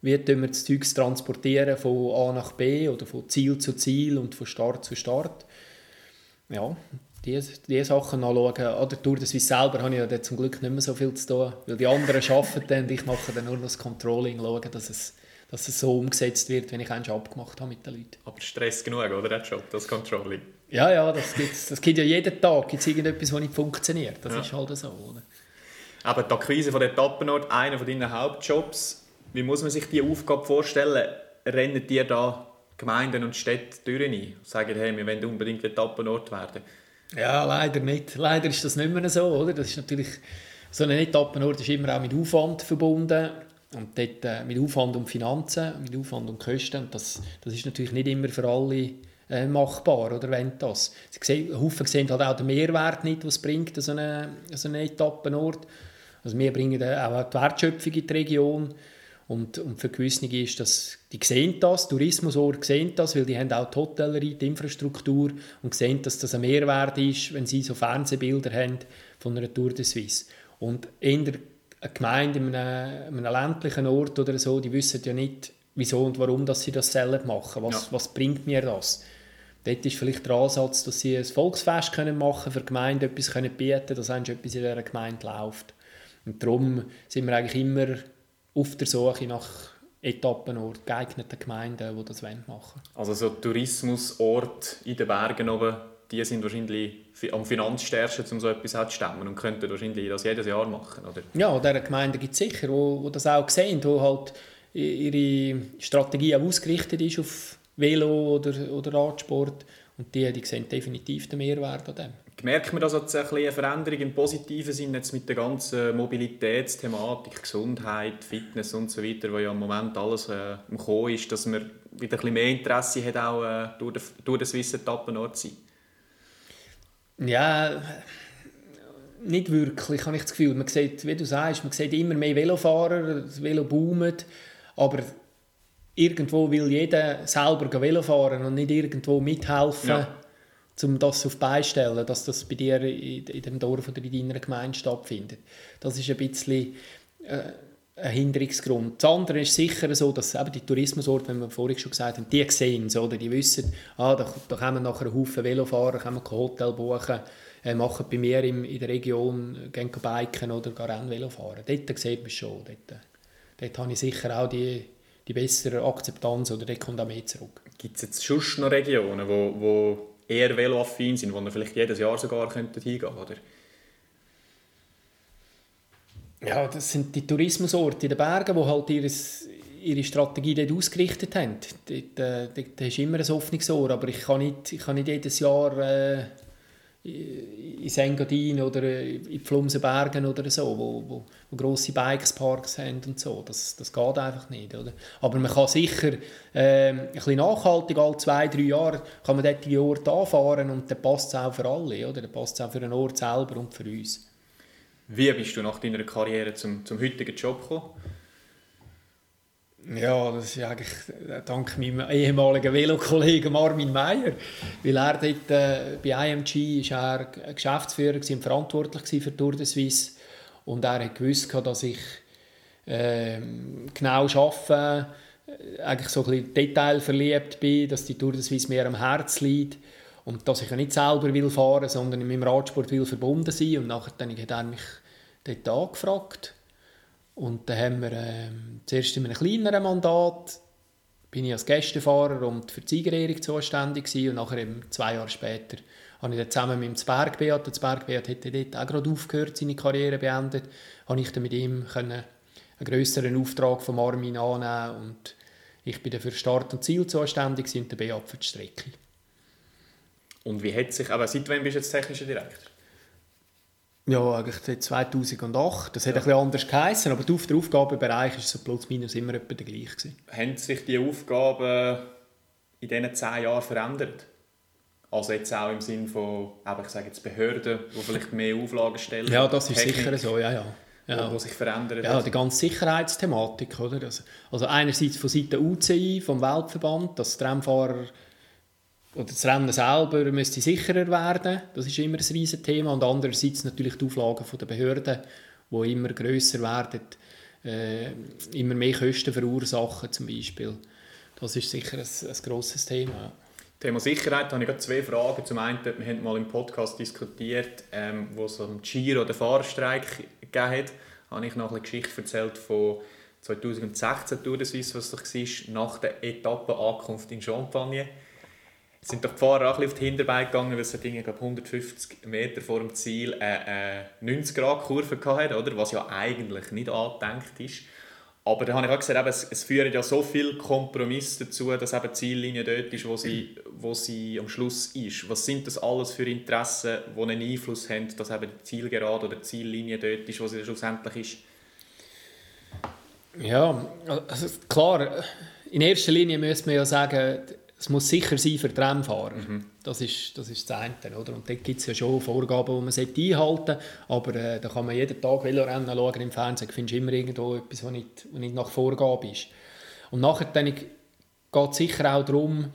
Wie wir das Zeug transportieren von A nach B oder von Ziel zu Ziel und von Start zu Start. Ja, diese, diese Sachen anschauen. An der Tour de Suisse selber habe ich ja zum Glück nicht mehr so viel zu tun, weil die anderen arbeiten dann und ich mache dann nur noch das Controlling, schauen, dass es, dass es so umgesetzt wird, wenn ich eins abgemacht habe mit den Leuten. Aber Stress genug, oder, der Job, das Controlling? Ja, ja, das gibt das gibt ja jeden Tag gibt's irgendetwas, was nicht funktioniert. Das ja. ist halt so, oder? Aber die Akquise von Etappenort, einer von deinen Hauptjobs, wie muss man sich diese Aufgabe vorstellen? Rennen dir da Gemeinden und Städte durch ein? Sagen, hey, wir wollen unbedingt Etappenort werden? Ja, leider nicht. Leider ist das nicht mehr so, oder? Das ist natürlich, so ein Etappenort ist immer auch mit Aufwand verbunden. Und dort äh, mit Aufwand und Finanzen, mit Aufwand und Kosten. Und das, das ist natürlich nicht immer für alle äh, machbar, oder wenn das. Sie sehen, Haufen sehen halt auch den Mehrwert nicht, was bringt, so einen so eine Etappenort. Also wir bringen auch die Wertschöpfung in die Region. Und, und für gewisse ist das, die sehen das, Tourismusorte sehen das, weil die haben auch die Hotellerie, die Infrastruktur und sehen, dass das ein Mehrwert ist, wenn sie so Fernsehbilder haben von einer Tour de Suisse. Und in der Gemeinde, in einem, in einem ländlichen Ort oder so, die wissen ja nicht, wieso und warum dass sie das selber machen. Was, ja. was bringt mir das? Dort ist vielleicht der Ansatz, dass sie ein Volksfest können machen für die Gemeinde etwas können bieten dass etwas in dieser Gemeinde läuft. Und darum sind wir eigentlich immer auf der Suche nach Etappenort, geeigneten Gemeinden, die das machen wollen. Also so Tourismusorte in den Bergen oben, die sind wahrscheinlich am finanzstärksten, um so etwas zu stemmen und könnten wahrscheinlich das jedes Jahr machen, oder? Ja, diese Gemeinden gibt es sicher, die das auch sehen, die halt ihre Strategie auch ausgerichtet ist auf Velo oder, oder Radsport und die, die sehen definitiv den Mehrwert an dem. Merkt man, dass jetzt ein eine Veränderung im positiven Sinne jetzt mit der ganzen Mobilitätsthematik, Gesundheit, Fitness und so weiter, wo ja im Moment alles äh, im Kommen ist, dass man wieder ein bisschen mehr Interesse hat, auch äh, durch, den, durch den Swiss Etappenort zu sein? Ja, nicht wirklich, habe ich das Gefühl. Man sieht, wie du sagst, man sieht immer mehr Velofahrer, das Velo boomt, aber irgendwo will jeder selber Velo fahren und nicht irgendwo mithelfen, ja. Um das auf beistellen, dass das bei dir in, dem Dorf oder in deiner Gemeinde stattfindet. Das ist ein bisschen äh, ein Hinderungsgrund. Das andere ist sicher so, dass eben die Tourismusorte, wie wir vorhin schon gesagt haben, die sehen es, oder? die wissen, ah, da, da wir nachher Haufen Velofahrer, können ein Hotel buchen, äh, machen bei mir in, in der Region, gehen biken oder gehen Rennvelo fahren. Dort sieht man es schon. Dort, dort habe ich sicher auch die, die bessere Akzeptanz oder dort kommt auch mehr zurück. Gibt es jetzt sonst noch Regionen, wo, wo eher veloaffin sind, wo man vielleicht jedes Jahr sogar hingehen könnte, oder? Ja, das sind die Tourismusorte in den Bergen, die halt ihre, ihre Strategie dort ausgerichtet haben. Dort, äh, hast du immer ein offenes Ohr, aber ich kann nicht, ich kann nicht jedes Jahr äh, in Engadin oder in Pflumsenbergen oder so, wo, wo, wo grosse Bikesparks haben und so. Das, das geht einfach nicht. Oder? Aber man kann sicher äh, ein bisschen nachhaltig, alle zwei, drei Jahre, kann man dort die Orte anfahren und dann passt es auch für alle. Oder? Dann passt es auch für den Ort selber und für uns. Wie bist du nach deiner Karriere zum, zum heutigen Job gekommen? Ja, das ist eigentlich dank meinem ehemaligen Velokollegen Armin Meyer. Weil er dort äh, bei IMG ist er Geschäftsführer und verantwortlich für Tour de Suisse. Und er hat gewusst, dass ich äh, genau arbeite, äh, eigentlich so ein bisschen detailverliebt bin, dass die Tour de Suisse mir am Herzen liegt. Und dass ich nicht selber will fahren sondern in meinem Radsport will verbunden sein. Und nachher dann hat er mich dort angefragt. Und dann haben wir äh, zuerst in einem kleineren Mandat bin ich als Gästefahrer und für die Siegerehrung zuständig gewesen. und nachher eben zwei Jahre später habe ich dann zusammen mit dem Zbergbeat, der Zbergbeat hatte dort auch gerade aufgehört, seine Karriere beendet, habe ich dann mit ihm können einen grösseren Auftrag von Armin annehmen und ich bin dann für Start und Ziel zuständig und der Beat für die Strecke. Und wie hat sich, aber seit wann bist du jetzt technischer Direktor? Ja, eigentlich seit 2008. Das hat ein bisschen anders geheißen, aber der Aufgabenbereich war so plus minus immer etwa der gleiche. Gewesen. Haben sich die Aufgaben in diesen zehn Jahren verändert? Also jetzt auch im Sinne von, ich sage jetzt Behörden, die vielleicht mehr Auflagen stellen? Ja, das ist Technik, sicher so, ja, ja. ja. Wo, sich verändert. Ja, die ganze Sicherheitsthematik, oder? Also, also einerseits von Seiten UCI, vom Weltverband, dass die Rennfahrer oder das Rennen selber müsste sicherer werden. Das ist immer ein riesiges Thema. Und andererseits natürlich die Auflagen der Behörden, die immer grösser werden, äh, immer mehr Kosten verursachen zum Beispiel. Das ist sicher ein, ein grosses Thema. Thema Sicherheit habe ich gerade zwei Fragen. Zum einen, wir haben mal im Podcast diskutiert, ähm, wo es um Giro den Fahrerstreik gegeben hat. Habe ich noch eine Geschichte erzählt von 2016 Tour de Suisse, was doch war, nach der Etappenankunft in Champagne sind doch die Fahrer auch auf die Hinterbeine gegangen, weil sie Dinge, glaube 150 Meter vor dem Ziel eine, 90-Grad-Kurve hatten, oder? was ja eigentlich nicht angedenkt ist. Aber da habe ich auch gesagt, eben, es, es führen ja so viele Kompromisse dazu, dass eben die Ziellinie dort ist, wo sie, wo sie am Schluss ist. Was sind das alles für Interessen, die einen Einfluss haben, dass eben die Zielgerade oder die Ziellinie dort ist, wo sie schlussendlich ist? Ja, also klar, in erster Linie müsste man ja sagen, es muss sicher sein für die Rennfahrer. Mhm. Das, ist, das ist das eine. Oder? Und dort gibt es ja schon Vorgaben, die man einhalten sollte. Aber äh, da kann man jeden Tag Velorennen schauen im Fernsehen. Du findest immer irgendwo etwas, was nicht, was nicht nach Vorgabe ist. Und nachher geht es sicher auch darum,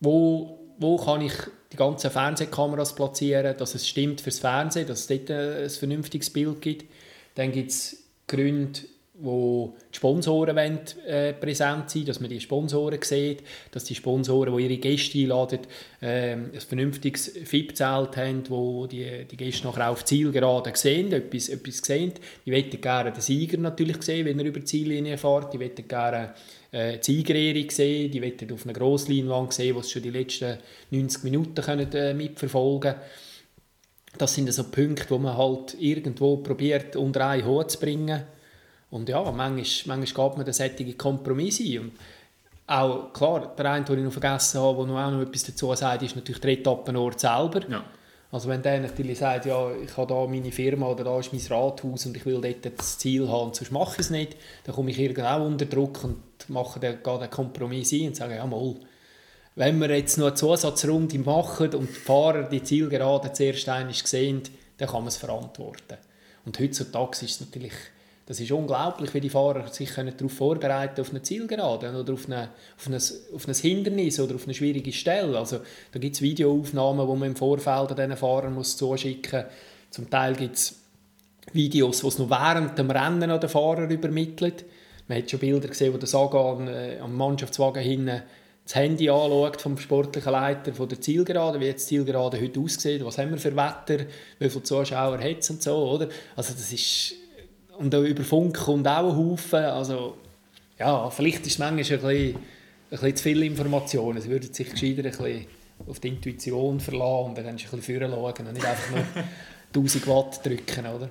wo, wo kann ich die ganzen Fernsehkameras platzieren, dass es stimmt fürs Fernsehen, dass es dort äh, ein vernünftiges Bild gibt. Dann gibt es Gründe, wo die Sponsoren wollen, äh, präsent sein dass man die Sponsoren sieht, dass die Sponsoren, die ihre Gäste einladen, äh, ein vernünftiges FIP-Zelt haben, wo die, die Gäste nachher auf Zielgerade sehen, etwas, etwas sehen. Die möchten gerne den Sieger natürlich sehen, wenn er über die Ziellinie fährt. Die möchten gerne äh, die Siegerehrung sehen, die wollen auf einer Grossleinwand sehen, wo sie schon die letzten 90 Minuten können, äh, mitverfolgen können. Das sind so Punkte, wo man halt irgendwo probiert, unter einen Hut zu bringen und ja, manchmal, manchmal geht man da solche Kompromisse ein. Und auch, klar, der eine, den ich noch vergessen habe, der noch auch noch etwas dazu sagt, ist natürlich der Etappenort selber. Ja. Also wenn der natürlich sagt, ja, ich habe da meine Firma oder da ist mein Rathaus und ich will dort das Ziel haben, sonst mache ich es nicht, dann komme ich irgendwo auch unter Druck und mache dann, gehe den Kompromiss ein und sage, ja mal, wenn wir jetzt noch eine Zusatzrunde machen und die Fahrer die Zielgerade zuerst einmal sehen, dann kann man es verantworten. Und heutzutage ist es natürlich das ist unglaublich, wie die Fahrer sich darauf vorbereiten können, auf eine Zielgerade oder auf, eine, auf, ein, auf ein Hindernis oder auf eine schwierige Stelle. Also, da gibt es Videoaufnahmen, die man im Vorfeld diesen Fahrern muss zuschicken muss. Zum Teil gibt es Videos, die es noch während dem Rennen an den Fahrer übermittelt. Man hat schon Bilder gesehen, wo der Saga am, äh, am Mannschaftswagen hinten das Handy anschaut vom sportlichen Leiter von der Zielgerade, wie jetzt die Zielgerade heute aussieht, was haben wir für Wetter, wie viele Zuschauer hat es und so, oder? Also das ist und auch über Funk kommt auch ein Haufen. Also, ja, vielleicht ist es manchmal ein bisschen, ein bisschen zu viel Information. Es würde sich gescheiter ein bisschen auf die Intuition verlassen und dann ein bisschen führen schauen und nicht einfach nur 1000 Watt drücken, oder?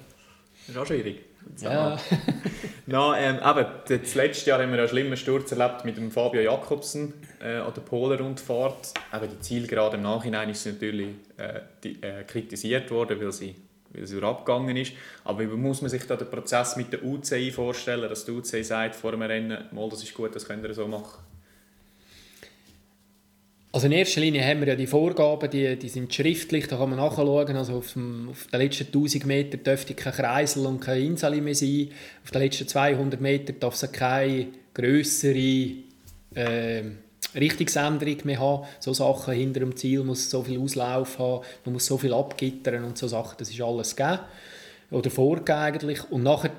Das ist auch schwierig. Ja. no, ähm, eben, das letzte Jahr haben wir einen schlimmen Sturz erlebt mit dem Fabio Jakobsen äh, an der Polenrundfahrt. Eben die Zielgerade im Nachhinein ist natürlich äh, die, äh, kritisiert worden, weil sie weil es abgegangen ist. Aber wie muss man sich da den Prozess mit der UCI vorstellen, dass die UCI sagt vor dem Rennen, mal, das ist gut, das könnt ihr so machen? Also in erster Linie haben wir ja die Vorgaben, die, die sind schriftlich, da kann man nachschauen. Also auf, dem, auf den letzten 1000 Metern dürfte kein Kreisel und keine Insel mehr sein. Auf den letzten 200 Metern darf es keine grössere äh, Richtungsänderung mehr haben. So Sachen hinter dem Ziel muss so viel Auslauf haben, man muss so viel abgittern und so Sachen, das ist alles gegeben. Oder vorgegeben eigentlich. Und nachher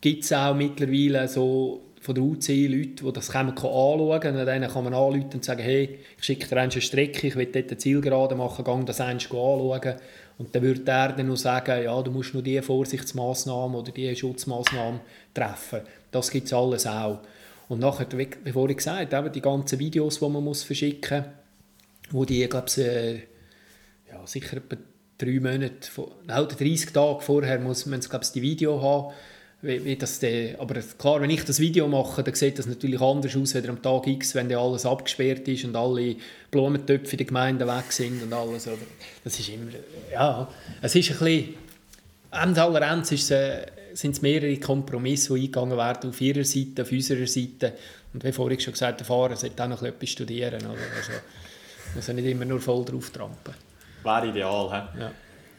gibt es auch mittlerweile so von der UCI Leute, die das kann anschauen können. Dann kann man anrufen und sagen, hey, ich schicke dir eine Strecke, ich will dort eine Zielgerade machen, gang das einmal anschauen. Und dann würde er dann noch sagen, ja, du musst nur diese Vorsichtsmaßnahmen oder diese Schutzmaßnahmen treffen. Das gibt es alles auch. Und nachher, wie vorhin gesagt, eben die ganzen Videos, die man muss verschicken muss, wo die, glaube ich, ja, sicher etwa drei Monate, nein, 30 Tage vorher muss man glaube ich, die Video haben. Wie, wie das de, aber klar, wenn ich das Video mache, dann sieht das natürlich anders aus als am Tag X, wenn alles abgesperrt ist und alle Blumentöpfe in der Gemeinde weg sind und alles. Oder? Das ist immer, ja, es ist ein bisschen, aller Ende ist es, äh, sind es mehrere Kompromisse, die eingegangen werden auf ihrer Seite, auf unserer Seite. Und wie vorhin schon gesagt, der Fahrer sollte auch noch etwas studieren. Oder? Also, muss nicht immer nur voll drauf trampen. Wäre ideal. He? Ja.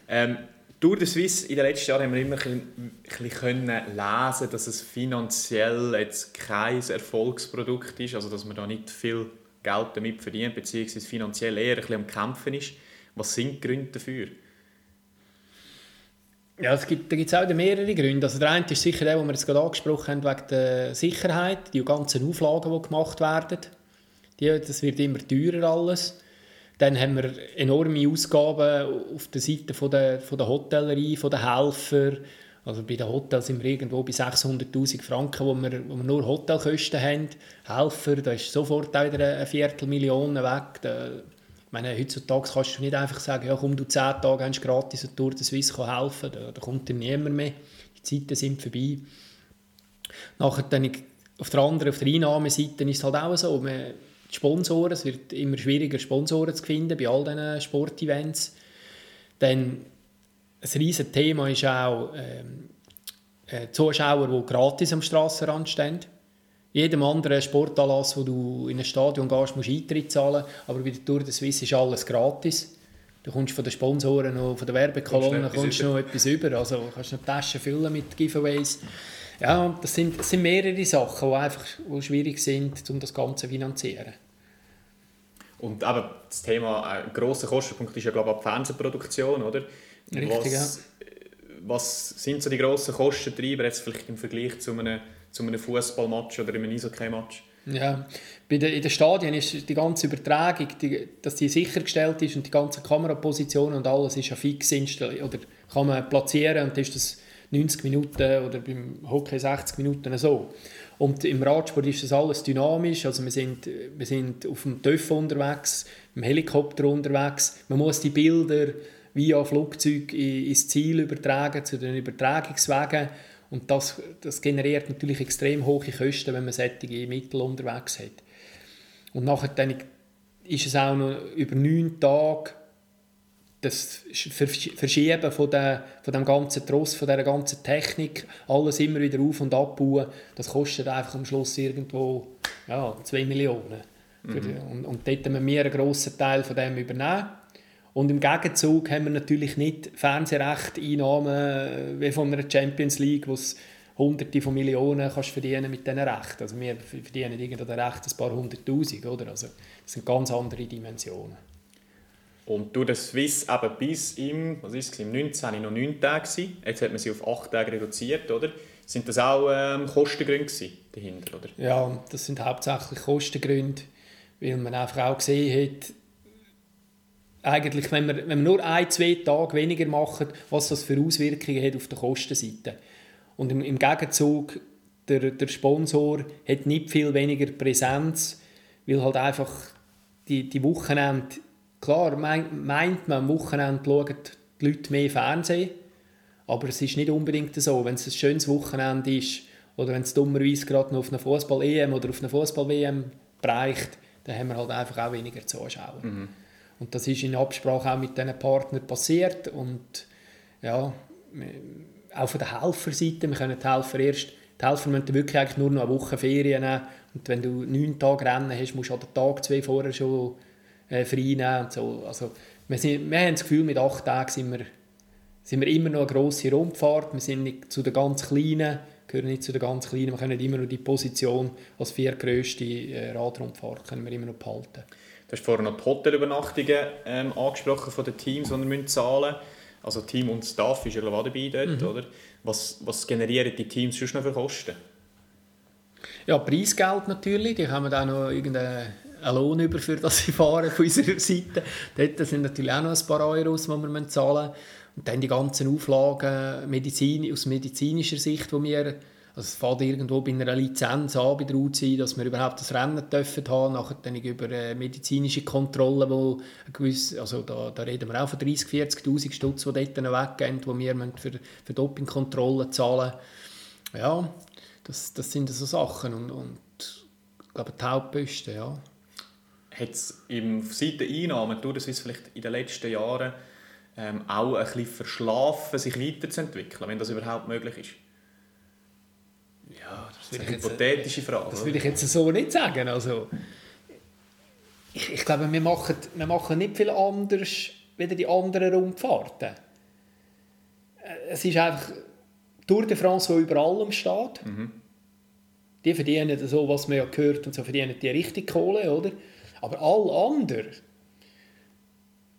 Ähm, Tour de Suisse in den letzten Jahren haben wir immer ein bisschen, können lesen, dass es finanziell jetzt kein Erfolgsprodukt ist, also dass man da nicht viel Geld damit verdient, beziehungsweise finanziell eher ein bisschen am Kämpfen ist. Was sind die Gründe dafür? Ja, es gibt, da gibt es auch mehrere Gründe. Also der eine ist sicher der, den wir jetzt gerade angesprochen haben, wegen der Sicherheit, die ganzen Auflagen, die gemacht werden. Die, das wird immer teurer alles. Dann haben wir enorme Ausgaben auf der Seite von der, von der Hotellerie, von den Helfern. Also bei den Hotels sind wir irgendwo bei 600'000 Franken, wo wir, wo wir nur Hotelkosten haben. Helfer, da ist sofort wieder eine Viertelmillion weg. Meine, heutzutage kannst du nicht einfach sagen, ja, komm, du zehn Tage hast gratis eine Tour de Suisse helfen. Da, da kommt dir niemand mehr. Die Zeiten sind vorbei. Nachher dann auf der anderen, auf der Einnahmeseite ist es halt auch so, man, die Sponsoren, es wird immer schwieriger, Sponsoren zu finden bei all diesen Sportevents. Dann ein riesiges Thema ist auch ähm, äh, Zuschauer, die gratis am Strassenrand stehen jedem anderen Sportanlass, wo du in ein Stadion gehst, musst du Eintritt zahlen, aber bei der Tour de Suisse ist alles gratis. Du kommst von den Sponsoren und von der Werbekolonne kommst du noch etwas über, also kannst noch Taschen füllen mit Giveaways. Ja, das sind, das sind mehrere Sachen, die einfach die schwierig sind, um das Ganze zu finanzieren. Und eben das Thema, ein grosser Kostenpunkt ist ja glaube ich die Fernsehproduktion, oder? Richtig, Was, ja was sind so die grossen Kostentreiber jetzt vielleicht im Vergleich zu einem, zu einem Fußballmatch oder einem Eishockey-Match? Ja, bei den, in den Stadien ist die ganze Übertragung, die, dass die sichergestellt ist und die ganzen Kamerapositionen und alles ist ja fix installiert oder kann man platzieren und ist das 90 Minuten oder beim Hockey 60 Minuten so. Und im Radsport ist das alles dynamisch, also wir sind, wir sind auf dem TÜV unterwegs, im Helikopter unterwegs, man muss die Bilder via Flugzeug ins Ziel übertragen, zu den Übertragungswegen und das, das generiert natürlich extrem hohe Kosten, wenn man solche Mittel unterwegs hat. Und nachher dann ist es auch noch über neun Tage das Verschieben von, der, von dem ganzen Tross, von dieser ganzen Technik, alles immer wieder auf- und abbauen, das kostet einfach am Schluss irgendwo ja, 2 Millionen. Mhm. Und, und dort müssen wir einen grossen Teil von dem übernehmen. Und im Gegenzug haben wir natürlich nicht Fernsehrechteinnahmen äh, wie von einer Champions League, wo es Hunderte von Millionen kannst verdienen mit diesen Rechten. Also wir verdienen irgendwo den Recht ein paar hunderttausend, oder? Also das sind ganz andere Dimensionen. Und durch den Swiss eben bis im, was ist es, im 19. noch 9 Tage gewesen. Jetzt hat man sie auf 8 Tage reduziert, oder? Sind das auch ähm, Kostengründe dahinter, oder? Ja, das sind hauptsächlich Kostengründe, weil man einfach auch gesehen hat, eigentlich, wenn wir, wenn wir nur ein, zwei Tage weniger machen, was das für Auswirkungen hat auf der Kostenseite. Und im, im Gegenzug, der, der Sponsor hat nicht viel weniger Präsenz, weil halt einfach die, die Wochenende, klar meint man, am Wochenende schauen die Leute mehr Fernsehen, aber es ist nicht unbedingt so. Wenn es ein schönes Wochenende ist oder wenn es dummerweise gerade noch auf einer Fußball-EM oder auf einer Fußball-WM bereicht, dann haben wir halt einfach auch weniger Zuschauer. Mhm. Und das ist in Absprache auch mit diesen Partnern passiert. Und ja, auch von der Helferseite, wir können die Helfer erst, die Helfer müssen wirklich eigentlich nur noch eine Woche Ferien nehmen. Und wenn du neun Tage Rennen hast, musst du an den Tag zwei vorher schon äh, frei nehmen. Und so. Also, wir, sind, wir haben das Gefühl, mit acht Tagen sind wir, sind wir immer noch eine grosse Rundfahrt. Wir sind nicht zu den ganz Kleinen, gehören nicht zu den ganz Kleinen. Wir können immer noch die Position als viertgrößte äh, Radrundfahrt können wir immer noch behalten. Du hast vorhin noch die Hotelübernachtungen ähm, angesprochen von den Teams, die wir zahlen müssen. Also Team und Staff ist ja auch dabei dort, mhm. oder? Was, was generieren die Teams sonst noch für Kosten? Ja, Preisgeld natürlich. Die haben auch noch irgendeinen Lohn über, für das sie fahren von unserer Seite. Dort sind natürlich auch noch ein paar Euros, die wir zahlen müssen. Und dann die ganzen Auflagen Medizin, aus medizinischer Sicht, die wir also es fängt irgendwo bei einer Lizenz an bei der UCI, dass wir überhaupt das Rennen dürfen haben, nachher dann über äh, medizinische Kontrollen, wo gewisse, also da, da reden wir auch von 30, 40'000 Stutz, die dort weggehen, die wir für, für Dopingkontrollen zahlen Ja, das, das sind so Sachen und, und ich glaube, die Hauptposten, ja. Hat es im Seiteneinnahmen durch das vielleicht in den letzten Jahren ähm, auch ein bisschen verschlafen, sich weiterzuentwickeln, wenn das überhaupt möglich ist? Ja, das, das ist eine hypothetische Frage. Das würde ich jetzt so nicht sagen. Also, ich, ich glaube, wir machen, wir machen nicht viel anders wie die anderen Rundfahrten. Äh, es ist einfach Tour de France, die über allem steht. Mhm. Die verdienen so, was man ja gehört, und so verdienen die richtig Kohle, oder? Aber alle anderen,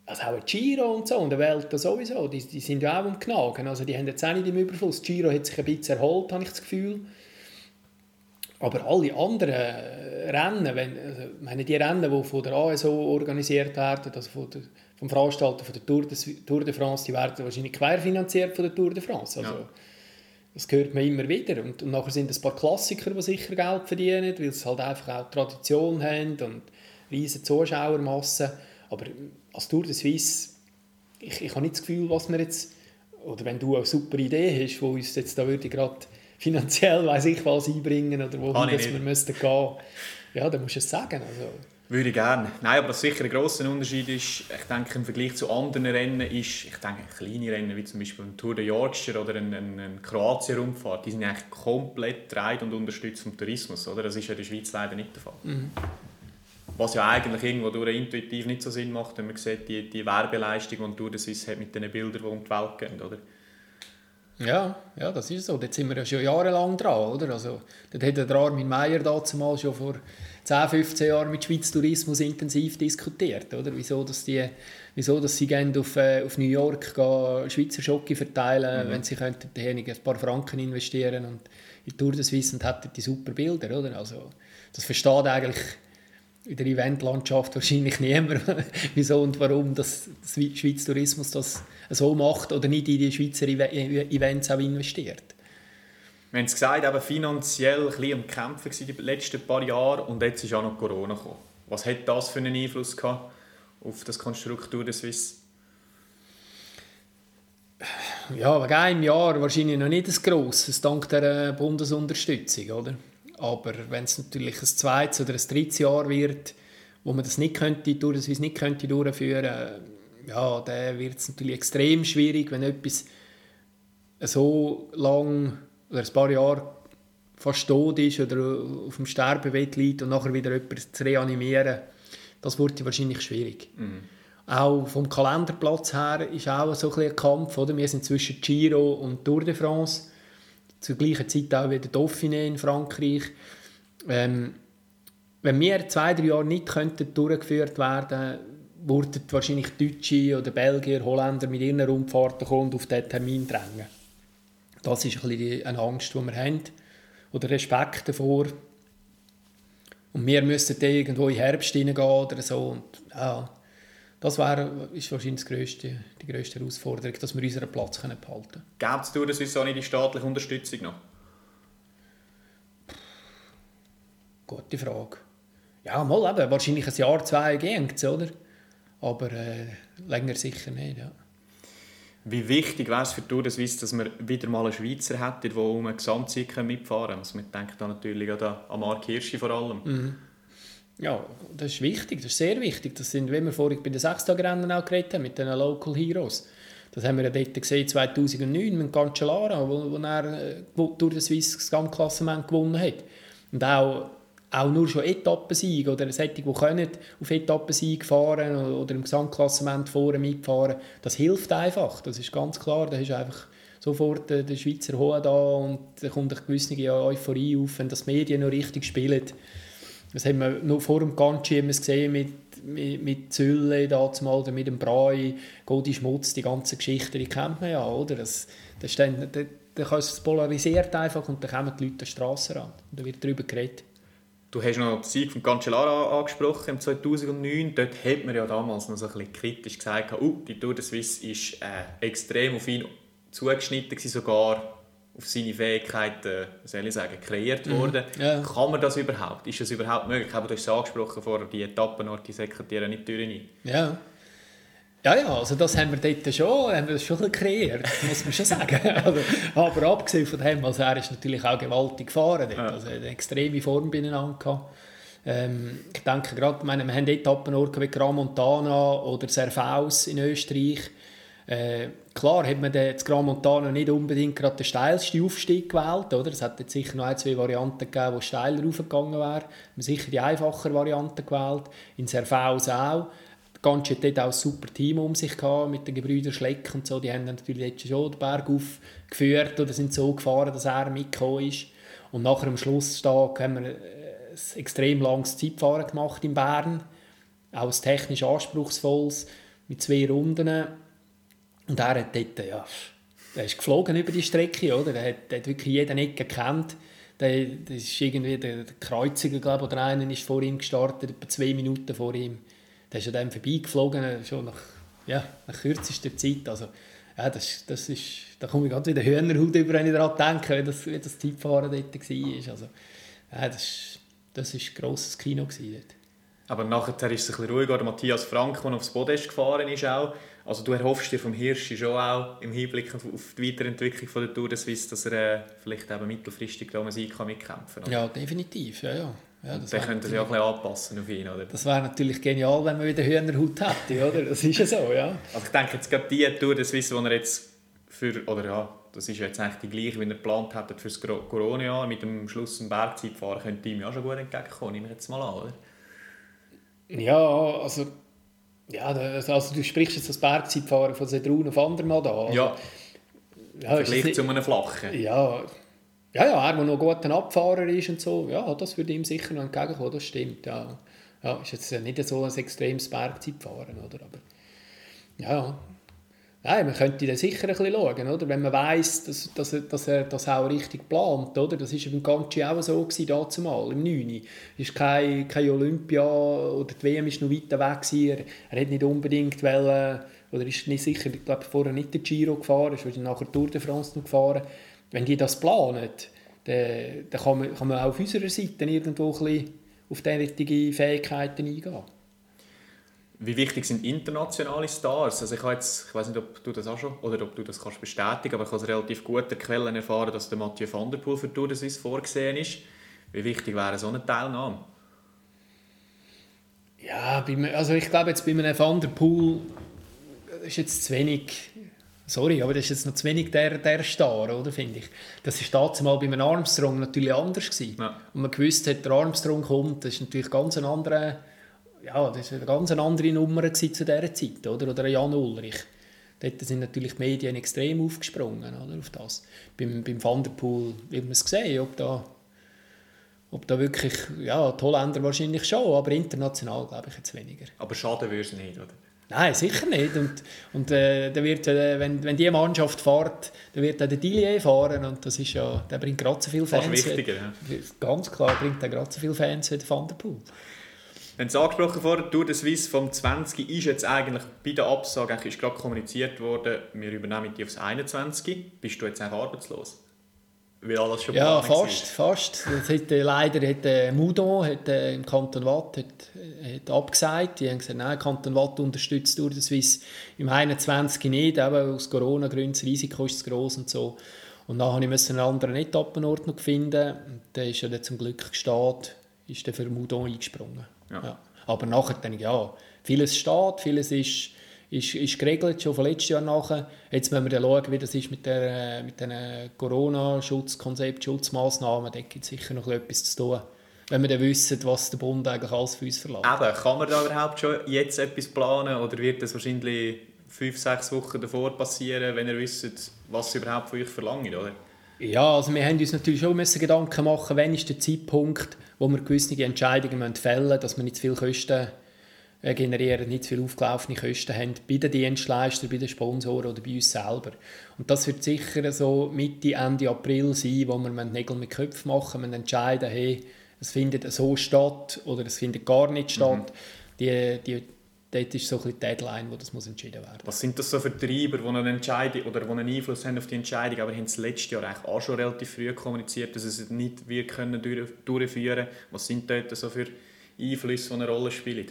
also auch Giro und so, und der Welt sowieso, die, die sind ja auch am Knagen. Also die haben jetzt auch nicht im Überfluss. Giro hat sich ein bisschen erholt, habe ich das Gefühl. Aber alle anderen Rennen, wenn, also, meine, die Rennen, die von der ASO organisiert werden, also von der, vom Veranstalter von der Tour de, Tour de France, die werden wahrscheinlich querfinanziert von der Tour de France. Also, ja. Das hört man immer wieder. Und, und nachher sind es ein paar Klassiker, die sicher Geld verdienen, weil sie halt einfach auch Tradition haben und riesige Zuschauermassen. Aber als Tour de Suisse, ich, ich habe nicht das Gefühl, was wir jetzt, oder wenn du eine super Idee hast, wo uns jetzt da würde gerade finanziell weiß ich was einbringen oder wohin wir müssten gehen. Ja, dann musst du es sagen. Also. Würde ich gerne. Nein, aber was sicher ein grosser Unterschied ist, ich denke im Vergleich zu anderen Rennen ist, ich denke kleine Rennen wie zum Beispiel ein Tour de Yorkshire oder ein, ein, ein Kroatien-Rundfahrt, die sind eigentlich komplett getragen und unterstützt vom Tourismus. Oder? Das ist ja in der Schweiz leider nicht der Fall. Mhm. Was ja eigentlich irgendwo durch intuitiv nicht so Sinn macht, wenn man sieht, die, die Werbeleistung, die Tour de Suisse hat mit den Bildern, die um die Welt gehen. Oder? Ja, ja, das ist so. Dort sind wir ja schon jahrelang dran, oder? Also, dort hat der Armin Meier damals schon vor 10, 15 Jahren mit Schweiz Tourismus intensiv diskutiert, oder? Wieso, dass die, wieso, dass sie gehen auf, äh, auf New York gehen, Schweizer Schocke verteilen, mhm. wenn sie könnten ein paar Franken investieren und in Tour de Suisse und hätten die super Bilder, oder? Also, das versteht eigentlich in der Eventlandschaft wahrscheinlich niemand, wieso und warum das, Schweizer Tourismus das so macht oder nicht in die Schweizer Events auch investiert. Wir haben es gesagt, eben finanziell ein bisschen am Kämpfen die letzten paar Jahre und jetzt ist auch noch Corona gekommen. Was hat das für einen Einfluss gehabt auf das Konstruktur der Swiss? Ja, wegen einem Jahr wahrscheinlich noch nicht das grosses, dank der Bundesunterstützung, oder? Aber wenn es natürlich ein zweites oder ein drittes Jahr wird, wo man das nicht könnte, durch das nicht könnte durchführen, ja, dann wird es natürlich extrem schwierig, wenn etwas so lang oder ein paar Jahre fast tot ist oder auf dem Sterbebett liegt und nachher wieder jemanden zu reanimieren, das wird wahrscheinlich schwierig. Mhm. Auch vom Kalenderplatz her ist auch so ein, ein Kampf. Oder? Wir sind zwischen Giro und Tour de France. Zur gleichen Zeit auch wieder Dauphiné in Frankreich. Ähm, wenn wir zwei, drei Jahre nicht könnten durchgeführt werden würden wahrscheinlich Deutsche oder Belgier, Holländer mit ihren Rundfahrten kommen und auf diesen Termin drängen. Das ist ein bisschen eine Angst, die wir haben. Oder Respekt davor. Und wir müssten irgendwo den Herbst hineingehen oder so. Und, ja, das wäre, ist wahrscheinlich das grösste, die grösste Herausforderung, dass wir unseren Platz können behalten können. Gäbe es durch das nicht die staatliche Unterstützung noch? Gute Frage. Ja, mal eben, wahrscheinlich ein Jahr, zwei geht oder? Aber äh, länger sicher nicht, ja. Wie wichtig wäre es für de Suisse, dass wir wieder mal einen Schweizer hätten, der um eine Gesamtsieg mitfahren kann? Also man denkt da natürlich an Mark Hirschi vor allem. Mhm. Ja, das ist wichtig, das ist sehr wichtig. Das sind, wie wir vorhin bei den Sechstagerennen auch geredet haben, mit den Local Heroes. Das haben wir ja dort gesehen, 2009 mit Cancellara, wo, wo er äh, Suisse das Gesamtklassement gewonnen hat. Und auch auch nur schon Etappensieg oder solche, die können auf Etappensieg fahren oder im Gesamtklassement vorne mitfahren, das hilft einfach, das ist ganz klar, da ist einfach sofort der Schweizer Hohe da und da kommt eine gewisse Euphorie auf, wenn das Medien noch richtig spielen. Das haben wir noch vor dem Ganchi gesehen mit, mit, mit Zülle dazumal oder mit dem Brei, Godi Schmutz, die ganze Geschichte, die kennt man ja, oder? Das, das, ist dann, das, das polarisiert einfach und dann kommen die Leute an die Straße ran und da wird darüber geredet. Du hast noch den Sieg von Cancellara angesprochen im 2009. Dort hat man ja damals noch so ein bisschen kritisch gesagt, uh, die Tour de Suisse ist äh, extrem auf ihn zugeschnitten, sogar auf seine Fähigkeiten, soll ich sagen, kreiert mhm. worden. Ja. Kann man das überhaupt? Ist das überhaupt möglich? Aber du hast es angesprochen vorher, die Etappen, die sekretär nicht durch. Ja. Ja, ja, also das haben wir dort schon, haben wir schon kreiert, muss man schon sagen. Also, aber abgesehen von dem, also er ist natürlich auch gewaltig gefahren dort, ja. also eine extreme Form beieinander Ähm, ich denke gerade, meine, wir haben Etappenorte wie Gran Montana oder Servaus in Österreich. Äh, klar hat man das Gran Montana nicht unbedingt gerade den steilsten Aufstieg gewählt, oder? Es hat sicher noch ein, zwei Varianten gegeben, die steiler raufgegangen wären. Wir haben sicher die einfache Variante gewählt, in Servaus auch. Ganz hat dort auch ein super Team um sich gehabt, mit den Gebrüdern Schleck und so. Die haben natürlich schon den Berg aufgeführt oder sind so gefahren, dass er mitgekommen ist. Und nachher am Schlusstag haben wir ein extrem langes Zeitfahren gemacht in Bern. Auch ein technisch anspruchsvolles, mit zwei Runden. Und er hat dort, ja, er ist geflogen über die Strecke, oder? Er hat, hat wirklich jeden nicht gekannt. Der, das ist irgendwie der, Kreuziger, glaube ich, oder einer ist vor ihm gestartet, etwa zwei Minuten vor ihm der ist an dem vorbeigeflogen, schon nach, ja, nach kürzester Zeit. Also, ja, das, das ist, da komme ich gerade wieder Hühnerhaut über, wenn ich daran denke, wie das, wie das Zeitfahren dort war. Also, ja, das, das war ein grosses Kino dort. Aber nachher ist es ein bisschen ruhiger. Der Matthias Frank, der aufs Podest gefahren ist, auch. Also du erhoffst dir vom Hirschi schon auch im Hinblick auf die Weiterentwicklung von der Tour de Suisse, dass er äh, vielleicht eben mittelfristig da um Sieg mitkämpfen kann. Ja, definitiv. Ja, ja. Ja, das dann könnte sich auch ein bisschen anpassen auf ihn, oder? Das wäre natürlich genial, wenn man wieder Hühnerhaut hätte, oder? Das ist ja so, ja. Also ich denke, jetzt gerade die Tour des Swiss, die er jetzt für, oder ja, das ist jetzt eigentlich die gleiche, wie er geplant hat für das Corona-Jahr, mit dem Schluss im Bergzeitfahren, könnte ihm ja schon gut entgegenkommen, nehme ich jetzt mal an, oder? Ja, also, ja, also du sprichst jetzt das Bergzeitfahren von Sedrun auf Andermatt an. Also, ja, ja Vergleich zu einem flachen. Ja, Ja, ja, er, der noch ein Abfahrer ist und so, ja, das würde ihm sicher noch entgegenkommen, das stimmt, ja. Ja, ist jetzt nicht so ein extremes Bergzeitfahren, oder? Aber, ja, Nein, man könnte da sicher ein bisschen schauen, oder? wenn man weiss, dass, dass, er, dass er das auch richtig plant. Oder? Das war beim Ganchi auch so, gewesen, dazumal, im 9. Es kein, kein Olympia oder die WM war noch weiter weg. Gewesen. Er, er hat nicht unbedingt wollen, oder ist nicht sicher, ich glaube vorher nicht den Giro gefahren, ist nachher Tour de France noch gefahren. Wenn die das planen, dann, dann kann, man, kann man auch auf unserer Seite irgendwo ein bisschen auf diese Fähigkeiten eingehen. Wie wichtig sind internationale Stars? Also ich, jetzt, ich weiß nicht, ob du das auch schon oder ob du das kannst bestätigen, aber ich habe relativ guten Quellen erfahren, dass der Mathieu van der Poel für Tour de Suisse vorgesehen ist. Wie wichtig wäre so eine Teilnahme? Ja, also ich glaube jetzt bei einem Van der Poel ist jetzt zu wenig Sorry, aber das ist jetzt noch zu wenig der, der Star, oder, finde ich. Das war damals mal bei einem Armstrong natürlich anders. Gewesen. Ja. Und man gewusst hat, der Armstrong kommt, das ist natürlich ganz eine andere ja, das war eine ganz andere Nummer zu dieser Zeit, oder? Oder Jan Ulrich. Dort sind natürlich die Medien extrem aufgesprungen oder, auf das. Beim, beim Van der Poel wird man es gesehen, ob da, ob da wirklich, ja, die Holländer wahrscheinlich schon, aber international glaube ich jetzt weniger. Aber schaden würde es nicht, oder? Nein, sicher nicht. Und, und äh, der wird, äh, wenn, wenn die Mannschaft fährt, dann wird auch der Dillier fahren und das ist ja, der bringt gerade so viele Fans. Fast wichtiger, ja. Ganz klar bringt er gerade so viele Fans wie der Van der Poel. Wenn es angesprochen wurde, Tour de Suisse vom 20 ist jetzt eigentlich bei der Absage ist gerade kommuniziert worden, wir übernehmen die aufs 21. Bist du jetzt eigentlich arbeitslos? Weil alles schon Ja, fast, war. fast. Das hat, äh, leider hat äh, Moudon hat, äh, im Kanton Watt hat, hat abgesagt. Die haben gesagt, nein, Kanton Watt unterstützt Tour de Suisse im 21 nicht, eben aus Corona-Gründen, das Risiko ist zu groß und so. Und dann musste ich einen anderen Etappenort noch finden. Der ist ja dann zum Glück gestartet, ist dann für Moudon eingesprungen. Ja. ja. Aber nachher denke ich, ja, vieles steht, vieles ist, ist, ist geregelt, schon von letztes Jahr nachher. Jetzt müssen wir dann schauen, wie das ist mit, der, mit den Corona-Schutzkonzept, Schutzmaßnahmen. Da gibt es sicher noch etwas zu tun. Wenn wir dann wissen, was der Bund eigentlich alles für uns verlangt. Eben, kann man da überhaupt schon jetzt etwas planen oder wird das wahrscheinlich fünf, sechs Wochen davor passieren, wenn ihr wisst, was sie überhaupt von euch verlangen, oder? Ja, also wir haben uns natürlich schon müssen Gedanken machen, wann ist der Zeitpunkt, wo wir gewisse Entscheidungen fällen müssen, dass wir nicht zu viele Kosten äh, generieren, nicht zu viele aufgelaufene Kosten haben bei den Dienstleistern, bei den Sponsoren oder bei uns selber. Und das wird sicher so Mitte, Ende April sein, wo wir Nägel mit Köpfen machen, wir entscheiden, hey, es findet so statt oder es findet gar nicht statt. Mhm. Die, die dort ist so ein die Deadline, wo das muss entschieden werden Was sind das so für Treiber, die einen, Entscheidung, oder die einen Einfluss haben auf die Entscheidung, aber haben es letztes Jahr eigentlich auch schon relativ früh kommuniziert, dass es nicht wir können durchführen können? Was sind dort so für Einflüsse, die eine Rolle spielen?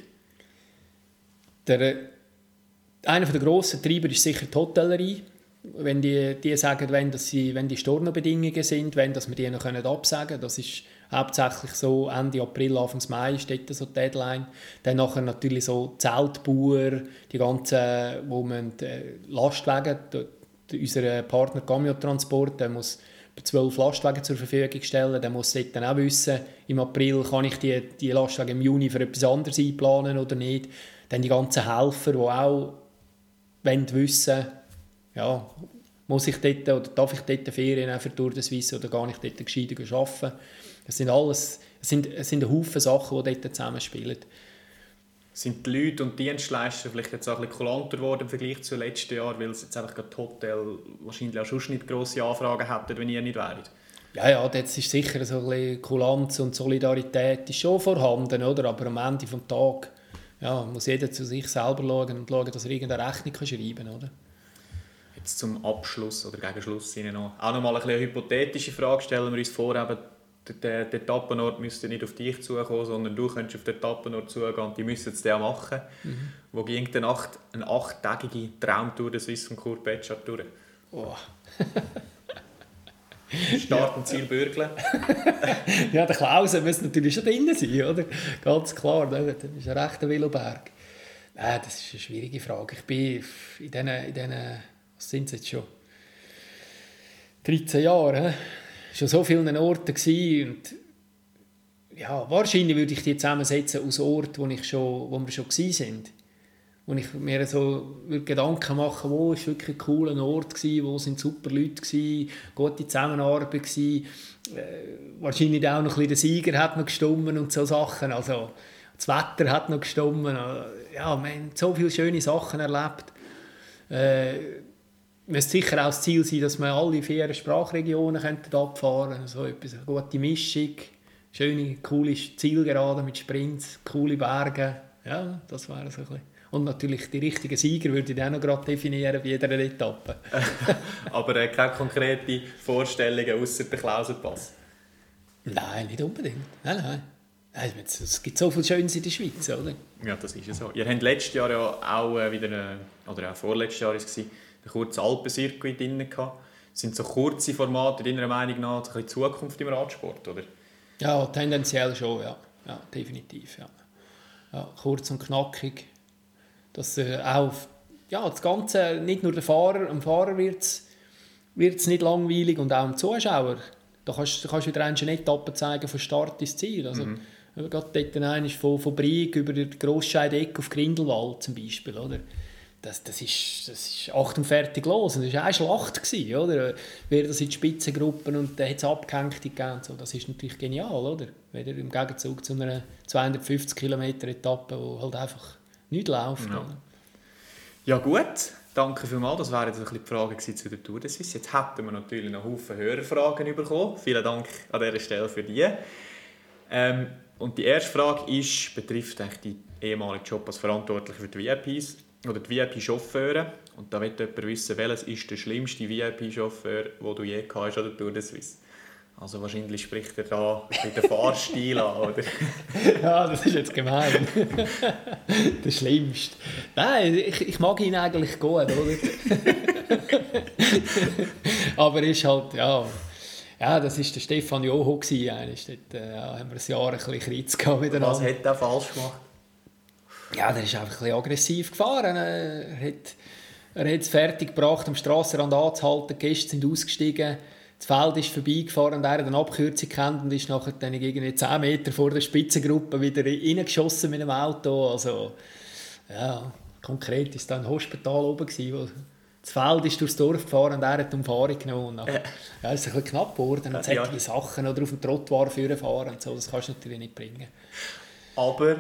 Der, einer der grossen Treiber ist sicher die Hotellerie. Wenn die, die sagen, wenn, dass sie, wenn die Stornobedingungen sind, wenn dass wir die noch absagen können, das ist hauptsächlich so Ende April, Anfang Mai steht da so die Deadline. Dann nachher natürlich so Zeltbauer, die ganzen, wo man äh, Lastwagen, unser Partner Cameo Transport, der muss zwölf Lastwagen zur Verfügung stellen. Der muss dann auch wissen, im April kann ich die, die Lastwagen im Juni für etwas anderes einplanen oder nicht. Dann die ganzen Helfer, die auch wissen ja, muss ich dort oder darf ich dort Ferien für Tour de Suisse oder gar nicht dort gescheiter arbeiten. Es sind alles, es sind, es sind ein Haufen Sachen, die dort zusammenspielen. Sind die Leute und Dienstleister vielleicht jetzt auch ein bisschen kulanter geworden im Vergleich zu letzten Jahr, weil es jetzt einfach das Hotel wahrscheinlich auch schon nicht grosse Anfragen hätten, wenn ihr nicht wäret? Ja, ja, jetzt ist sicher so ein bisschen Kulanz und Solidarität ist schon vorhanden, oder? aber am Ende des Tages ja, muss jeder zu sich selber schauen und schauen, dass er irgendeine Rechnung schreiben kann. Oder? Jetzt zum Abschluss oder gegen Schluss noch, auch noch mal eine, eine hypothetische Frage stellen wir uns vor, eben, der, der Etappenort müsste nicht auf dich zukommen, sondern du könntest auf den Etappenort zugehen und die müssen es dann machen. Mhm. Wo ging denn Nacht eine achttägige Traumtour der Swiss und Kurt Betschart durch? Oh. Start und Ziel bürgeln. ja, der Klaus muss natürlich schon drin sein, oder? Ganz klar, ne? das ist ein rechter Veloberg. Nein, das ist eine schwierige Frage. Ich bin in diesen, in diesen was sind es jetzt schon? 13 Jahren, schon so vielen Orten und ja, wahrscheinlich würde ich die zusammensetzen aus Orten, wo, ich schon, wo wir schon waren. wo ich mir so Gedanken machen wo war wirklich ein cooler Ort, gewesen, wo sind super Leute, gewesen, gute Zusammenarbeit gewesen, äh, wahrscheinlich auch noch ein bisschen der Sieger hat noch gestummen und so Sachen, also das Wetter hat noch gestummen, äh, ja, wir haben so viele schöne Sachen erlebt. Äh, müsste sicher auch das Ziel sein, dass wir alle vier Sprachregionen abfahren könnten, so etwas, eine gute Mischung, schöne, coole Zielgerade mit Sprints, coole Berge, ja, das wäre so ein bisschen. Und natürlich die richtigen Sieger würde ich auch noch gerade definieren bei jeder Etappe. Aber äh, keine konkreten Vorstellungen außer der Klausenpass? Nein, nicht unbedingt. Nein, nein. Es gibt so viel Schönes in der Schweiz, oder? Ja, das ist ja so. Ihr habt letztes Jahr ja auch äh, wieder, eine, oder auch vorletztes Jahr war es, einen kurzen Alpencircuit drin gehabt. Sind so kurze Formate deiner Meinung nach die Zukunft im Radsport, oder? Ja, tendenziell schon, ja. Ja, definitiv, ja. ja kurz und knackig dass äh, auch ja, das Ganze, nicht nur der Fahrer, dem Fahrer wird es nicht langweilig und auch dem Zuschauer. Da kannst du kannst wieder eine Etappe zeigen von Start bis Ziel. Also, mhm. Gerade dort ist von, von Brieg über die Grosscheidecke auf Grindelwald zum Beispiel. Oder? Das, das, ist, das ist acht und fertig los. Und das war eine Schlacht. Gewesen, oder? Wer das in die Spitzengruppen und dann hat es Abgehängte gegeben. So. Das ist natürlich genial. Oder? Wieder im Gegenzug zu einer 250 Kilometer Etappe, wo halt einfach nicht läuft. Ja, ja gut, danke vielmals. Das wären jetzt ein bisschen die Fragen zu der Tour de Suisse. Jetzt hätten wir natürlich noch Haufen Hörerfragen bekommen. Vielen Dank an dieser Stelle für die. Ähm, und die erste Frage ist, betrifft eigentlich den ehemaligen Job als Verantwortlicher für die VIPs oder die VIP-Chauffeure. Und da wird jemand wissen, welches ist der schlimmste VIP-Chauffeur, den du je gehabt hast an der Tour de Suisse? Also wahrscheinlich spricht er da mit dem Fahrstil an, oder? ja, das ist jetzt gemein. der Schlimmste. Nein, ich, ich mag ihn eigentlich gut, oder? Aber ist halt, ja... Ja, das war der Stefan Joho. Dort äh, ja, haben wir ein Jahr ein bisschen Kritz miteinander. Was hat er falsch gemacht? Ja, der ist einfach ein bisschen aggressiv gefahren. Er hat, er hat es fertig gebracht, am Strassenrand anzuhalten. Die Gäste sind ausgestiegen das Feld ist vorbeigefahren und er hat eine Abkürzung kennt und ist nachher dann irgendwie 10 Meter vor der Spitzengruppe wieder reingeschossen mit dem Auto. Also, ja, konkret ist da ein Hospital oben gewesen, wo das Feld ist durchs Dorf gefahren und er hat die Umfahrung genommen. Nachher, ja, es ist ein bisschen knapp geworden und solche ja. Sachen oder auf dem Trottoir fahren und so, das kannst du natürlich nicht bringen. Aber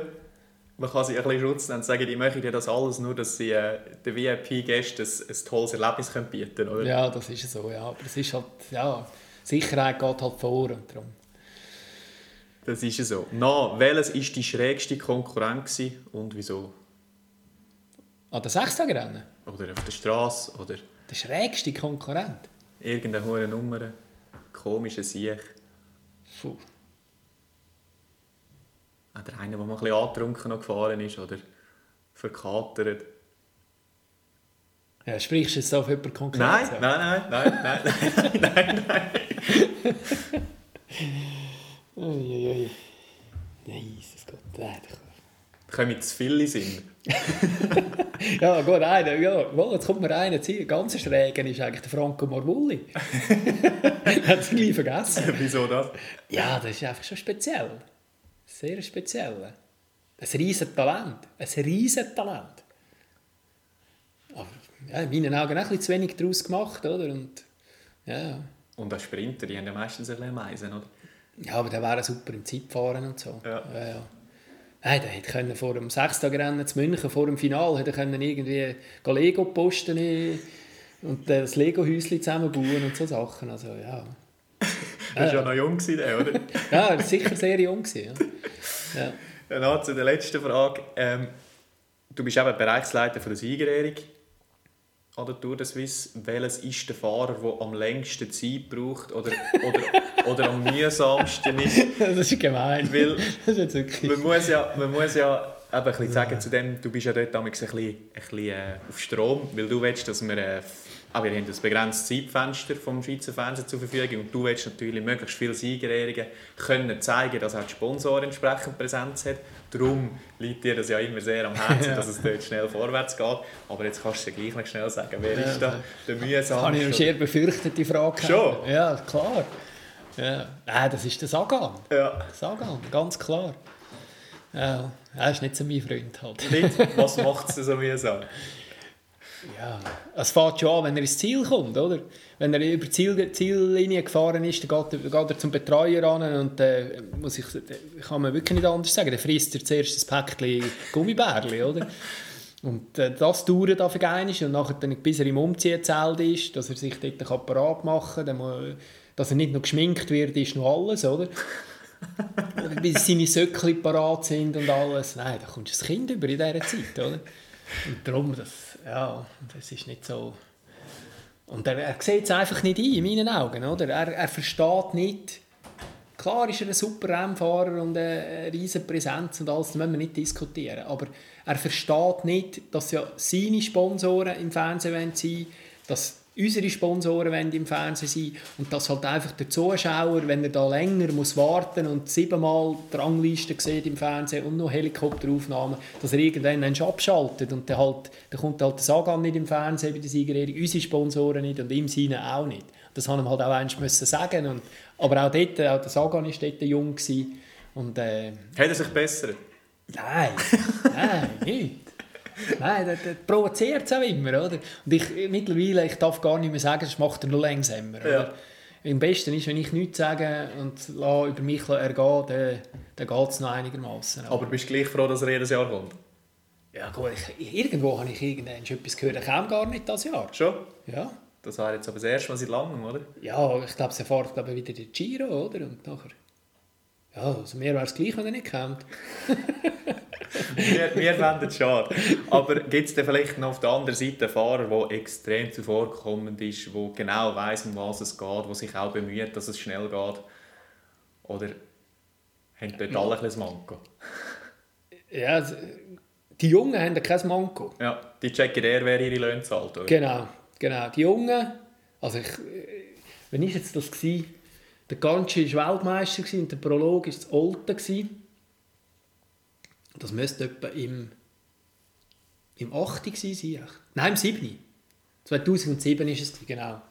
man kann sich ein bisschen Schutz nehmen und sagen, die möchten ja das alles nur, dass sie äh, den VIP-Gästen ein, ein, tolles Erlebnis können bieten können, Ja, das ist so, ja. Aber es ist halt, ja, Sicherheit geht halt vor und darum. Das ist so. Na, welches war die schrägste Konkurrent und wieso? An der Sechstagerennen? Oder auf der Straße, oder... Der schrägste Konkurrent? Irgendeine hohe Nummer, komische Sieg. Puh. Oder einer, der mal ein bisschen angetrunken noch gefahren ist oder verkatert. Ja, sprichst du jetzt auf jemanden konkret? Nein, nein, nein, nein, nein, nein, nein, nein. Uiuiui. Nein, das geht nicht. Kommen zu viele Sinn. ja, gut, einer, ja, jetzt kommt mir einer zu. Ganz schrägen ist eigentlich der Franco Morvulli. Hat es gleich vergessen. Wieso das? Ja, das ist einfach schon speziell. Sehr speziell. Ein riesen Talent. Ein riesen Talent. Aber ja, in meinen Augen auch ein bisschen zu wenig daraus gemacht. Oder? Und, ja. und als Sprinter, die haben ja meistens ein bisschen Meisen, oder? Ja, aber der wäre super im Zeitfahren und so. Ja. Ja, ja. Hey, der hätte vor dem Sechstagerennen zu München, vor dem Finale, hätte können irgendwie Lego posten und das Lego-Häuschen zusammenbauen und so Sachen. Also, ja. Er war ja noch jung, der, oder? ja, er sicher sehr jung. Ja. Ja. Dann zu der letzten Frage. Ähm, du bist eben Bereichsleiter von der Siegerehrung an der Tour de Suisse. Welches ist der Fahrer, der am längsten Zeit braucht oder, oder, oder am mühsamsten ist? Das ist gemein. Weil das ist wirklich... man, muss ja, man muss ja eben ein bisschen sagen zu dem, du bist ja dort ein bisschen, ein bisschen äh, auf Strom, weil du willst, dass wir äh, aber wir haben ein begrenztes Zeitfenster vom Schweizer Fernsehen zur Verfügung und du willst natürlich möglichst viele Siegerehrungen können zeigen, dass auch die Sponsoren entsprechend Präsenz hat. Darum liegt dir das ja immer sehr am Herzen, ja. dass es dort schnell vorwärts geht. Aber jetzt kannst du ja gleich noch schnell sagen, wer ja, ist da der mühsam? Habe ich eine sehr befürchtete Frage. Schon? Ja, klar. Ja. Äh, das ist der Sagan. Ja. Sagan, ganz klar. Ja, er ist nicht so mein Freund halt. Nicht? Was macht es so mühsam? Ja, es fängt schon an, wenn er ins Ziel kommt, oder? Wenn er über die Ziel, Ziellinie gefahren ist, dann geht, geht er zum Betreuer an und äh, muss ich, kann man wirklich nicht anders sagen, dann frisst er zuerst ein Päckchen Gummibärli, oder? Und äh, das dauert auf einmal und nachher, dann, bis er im Umziehzelt ist, dass er sich dort parat machen kann, dass er nicht noch geschminkt wird, ist noch alles, oder? bis seine Söckchen parat sind und alles. Nein, da kommst du das Kind über in dieser Zeit, oder? Und darum, das, ja, das ist nicht so... Und er, er sieht es einfach nicht ein, in meinen Augen, oder? Er, er versteht nicht... Klar ist er ein super Rennfahrer und eine riesige Präsenz und alles, das müssen wir nicht diskutieren. Aber er versteht nicht, dass ja seine Sponsoren im Fernsehen sein dass unsere Sponsoren im Fernsehen sein und dass halt einfach der Zuschauer, wenn er da länger muss warten und siebenmal die Rangliste sieht im Fernsehen und noch Helikopteraufnahmen, dass er irgendwann abschaltet und dann, halt, dann kommt halt der Sagan nicht im Fernsehen bei der Siegerehrung, unsere Sponsoren nicht und ihm seine auch nicht. Das haben ihm halt auch eins müssen sagen und, aber auch dort, auch der Sagan war dort jung gewesen und äh, Hat er sich besser? Nein, nein, nicht. Nein, das, das provoziert es auch immer, oder? Und ich, mittlerweile, ich darf gar nicht mehr sagen, das macht er nur langsamer, oder? Ja. Am besten ist, wenn ich nichts sage und über mich ergehen dann, dann geht es noch einigermaßen. Aber bist du gleich froh, dass er jedes Jahr kommt? Ja gut, ich, irgendwo habe ich irgendwann etwas gehört, er kam gar nicht das Jahr. Schon? Ja. Das war jetzt aber das erste Mal seit langem, oder? Ja, ich glaube, er fährt glaube wieder den Giro, oder? Und nachher... Ja, also mir wäre es gleich, wenn er nicht kommt. wir, wir fänden es schade. Aber gibt es vielleicht noch auf der anderen Seite einen Fahrer, der extrem zuvorkommend ist, der genau weiß, um was es geht, der sich auch bemüht, dass es schnell geht? Oder haben dort alle ein Manko? Ja, die Jungen haben kein Manko. Ja, die checken eher, wer ihre Löhne zahlt. Oder? Genau, genau. Die Jungen, also ich, wenn ich jetzt das war, der Ganci war Weltmeister und der Prolog war das Olten. Das müsste etwa im, im 8. sein. Nein, im 7. 2007 war es, genau.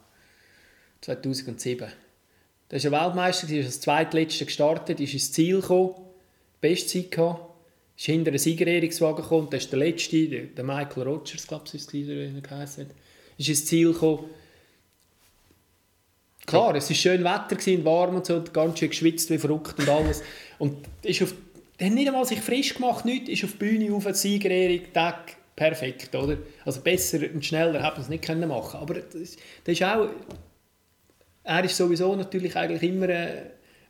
2007. Da war er Weltmeister, ist als zweitletzter gestartet, ist ins Ziel gekommen, Bestzeit gehabt, ist hinter einen Siegerehrungswagen gekommen, das ist der letzte, der Michael Rogers, glaube ich, ist er geheißen ist ins Ziel gekommen. Klar, es war schön Wetter, warm und so, ganz schön geschwitzt wie verrückt und alles. Und ist auf hat nicht einmal sich frisch gemacht, nichts, ist auf die Bühne auf, Siegerehrung, Tag, perfekt, oder? Also besser und schneller hätte man es nicht können machen Aber das, das ist auch... Er ist sowieso natürlich eigentlich immer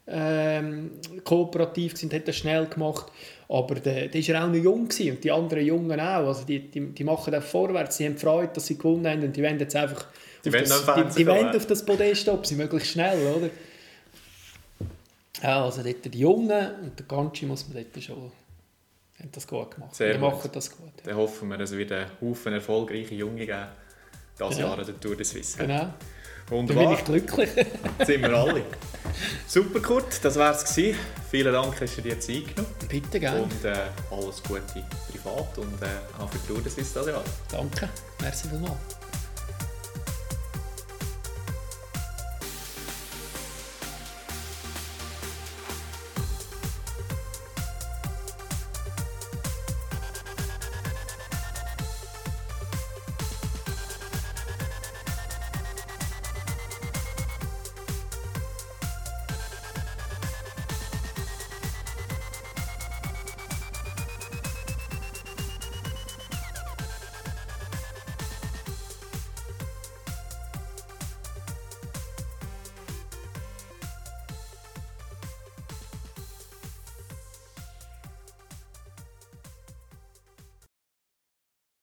ähm, kooperativ und hat das schnell gemacht. Aber der, der war auch noch jung gewesen, und die anderen Jungen auch. Also die, die, die machen auch vorwärts, sie haben Freude, dass sie gewonnen haben und die wollen jetzt einfach die auf, das, die, die wollen auf das Podest ob sie möglichst schnell, oder? Ja, also dort die Jungen und der Ganci muss man dort schon haben das gut gemacht. Sehr die gut. machen das gut. Dann hoffen wir, dass es wieder Haufen erfolgreiche Junge geben dieses ja. Jahr an der Tour de Suisse. Genau. Wunderbar. Dann bin ich glücklich. sind wir alle. Super, Kurt, das war es. Vielen Dank, dass du dir Zeit genommen Bitte, gerne. Und äh, alles Gute privat und äh, auch für die Tour de Suisse dieses Jahr. Danke, merci vielmals.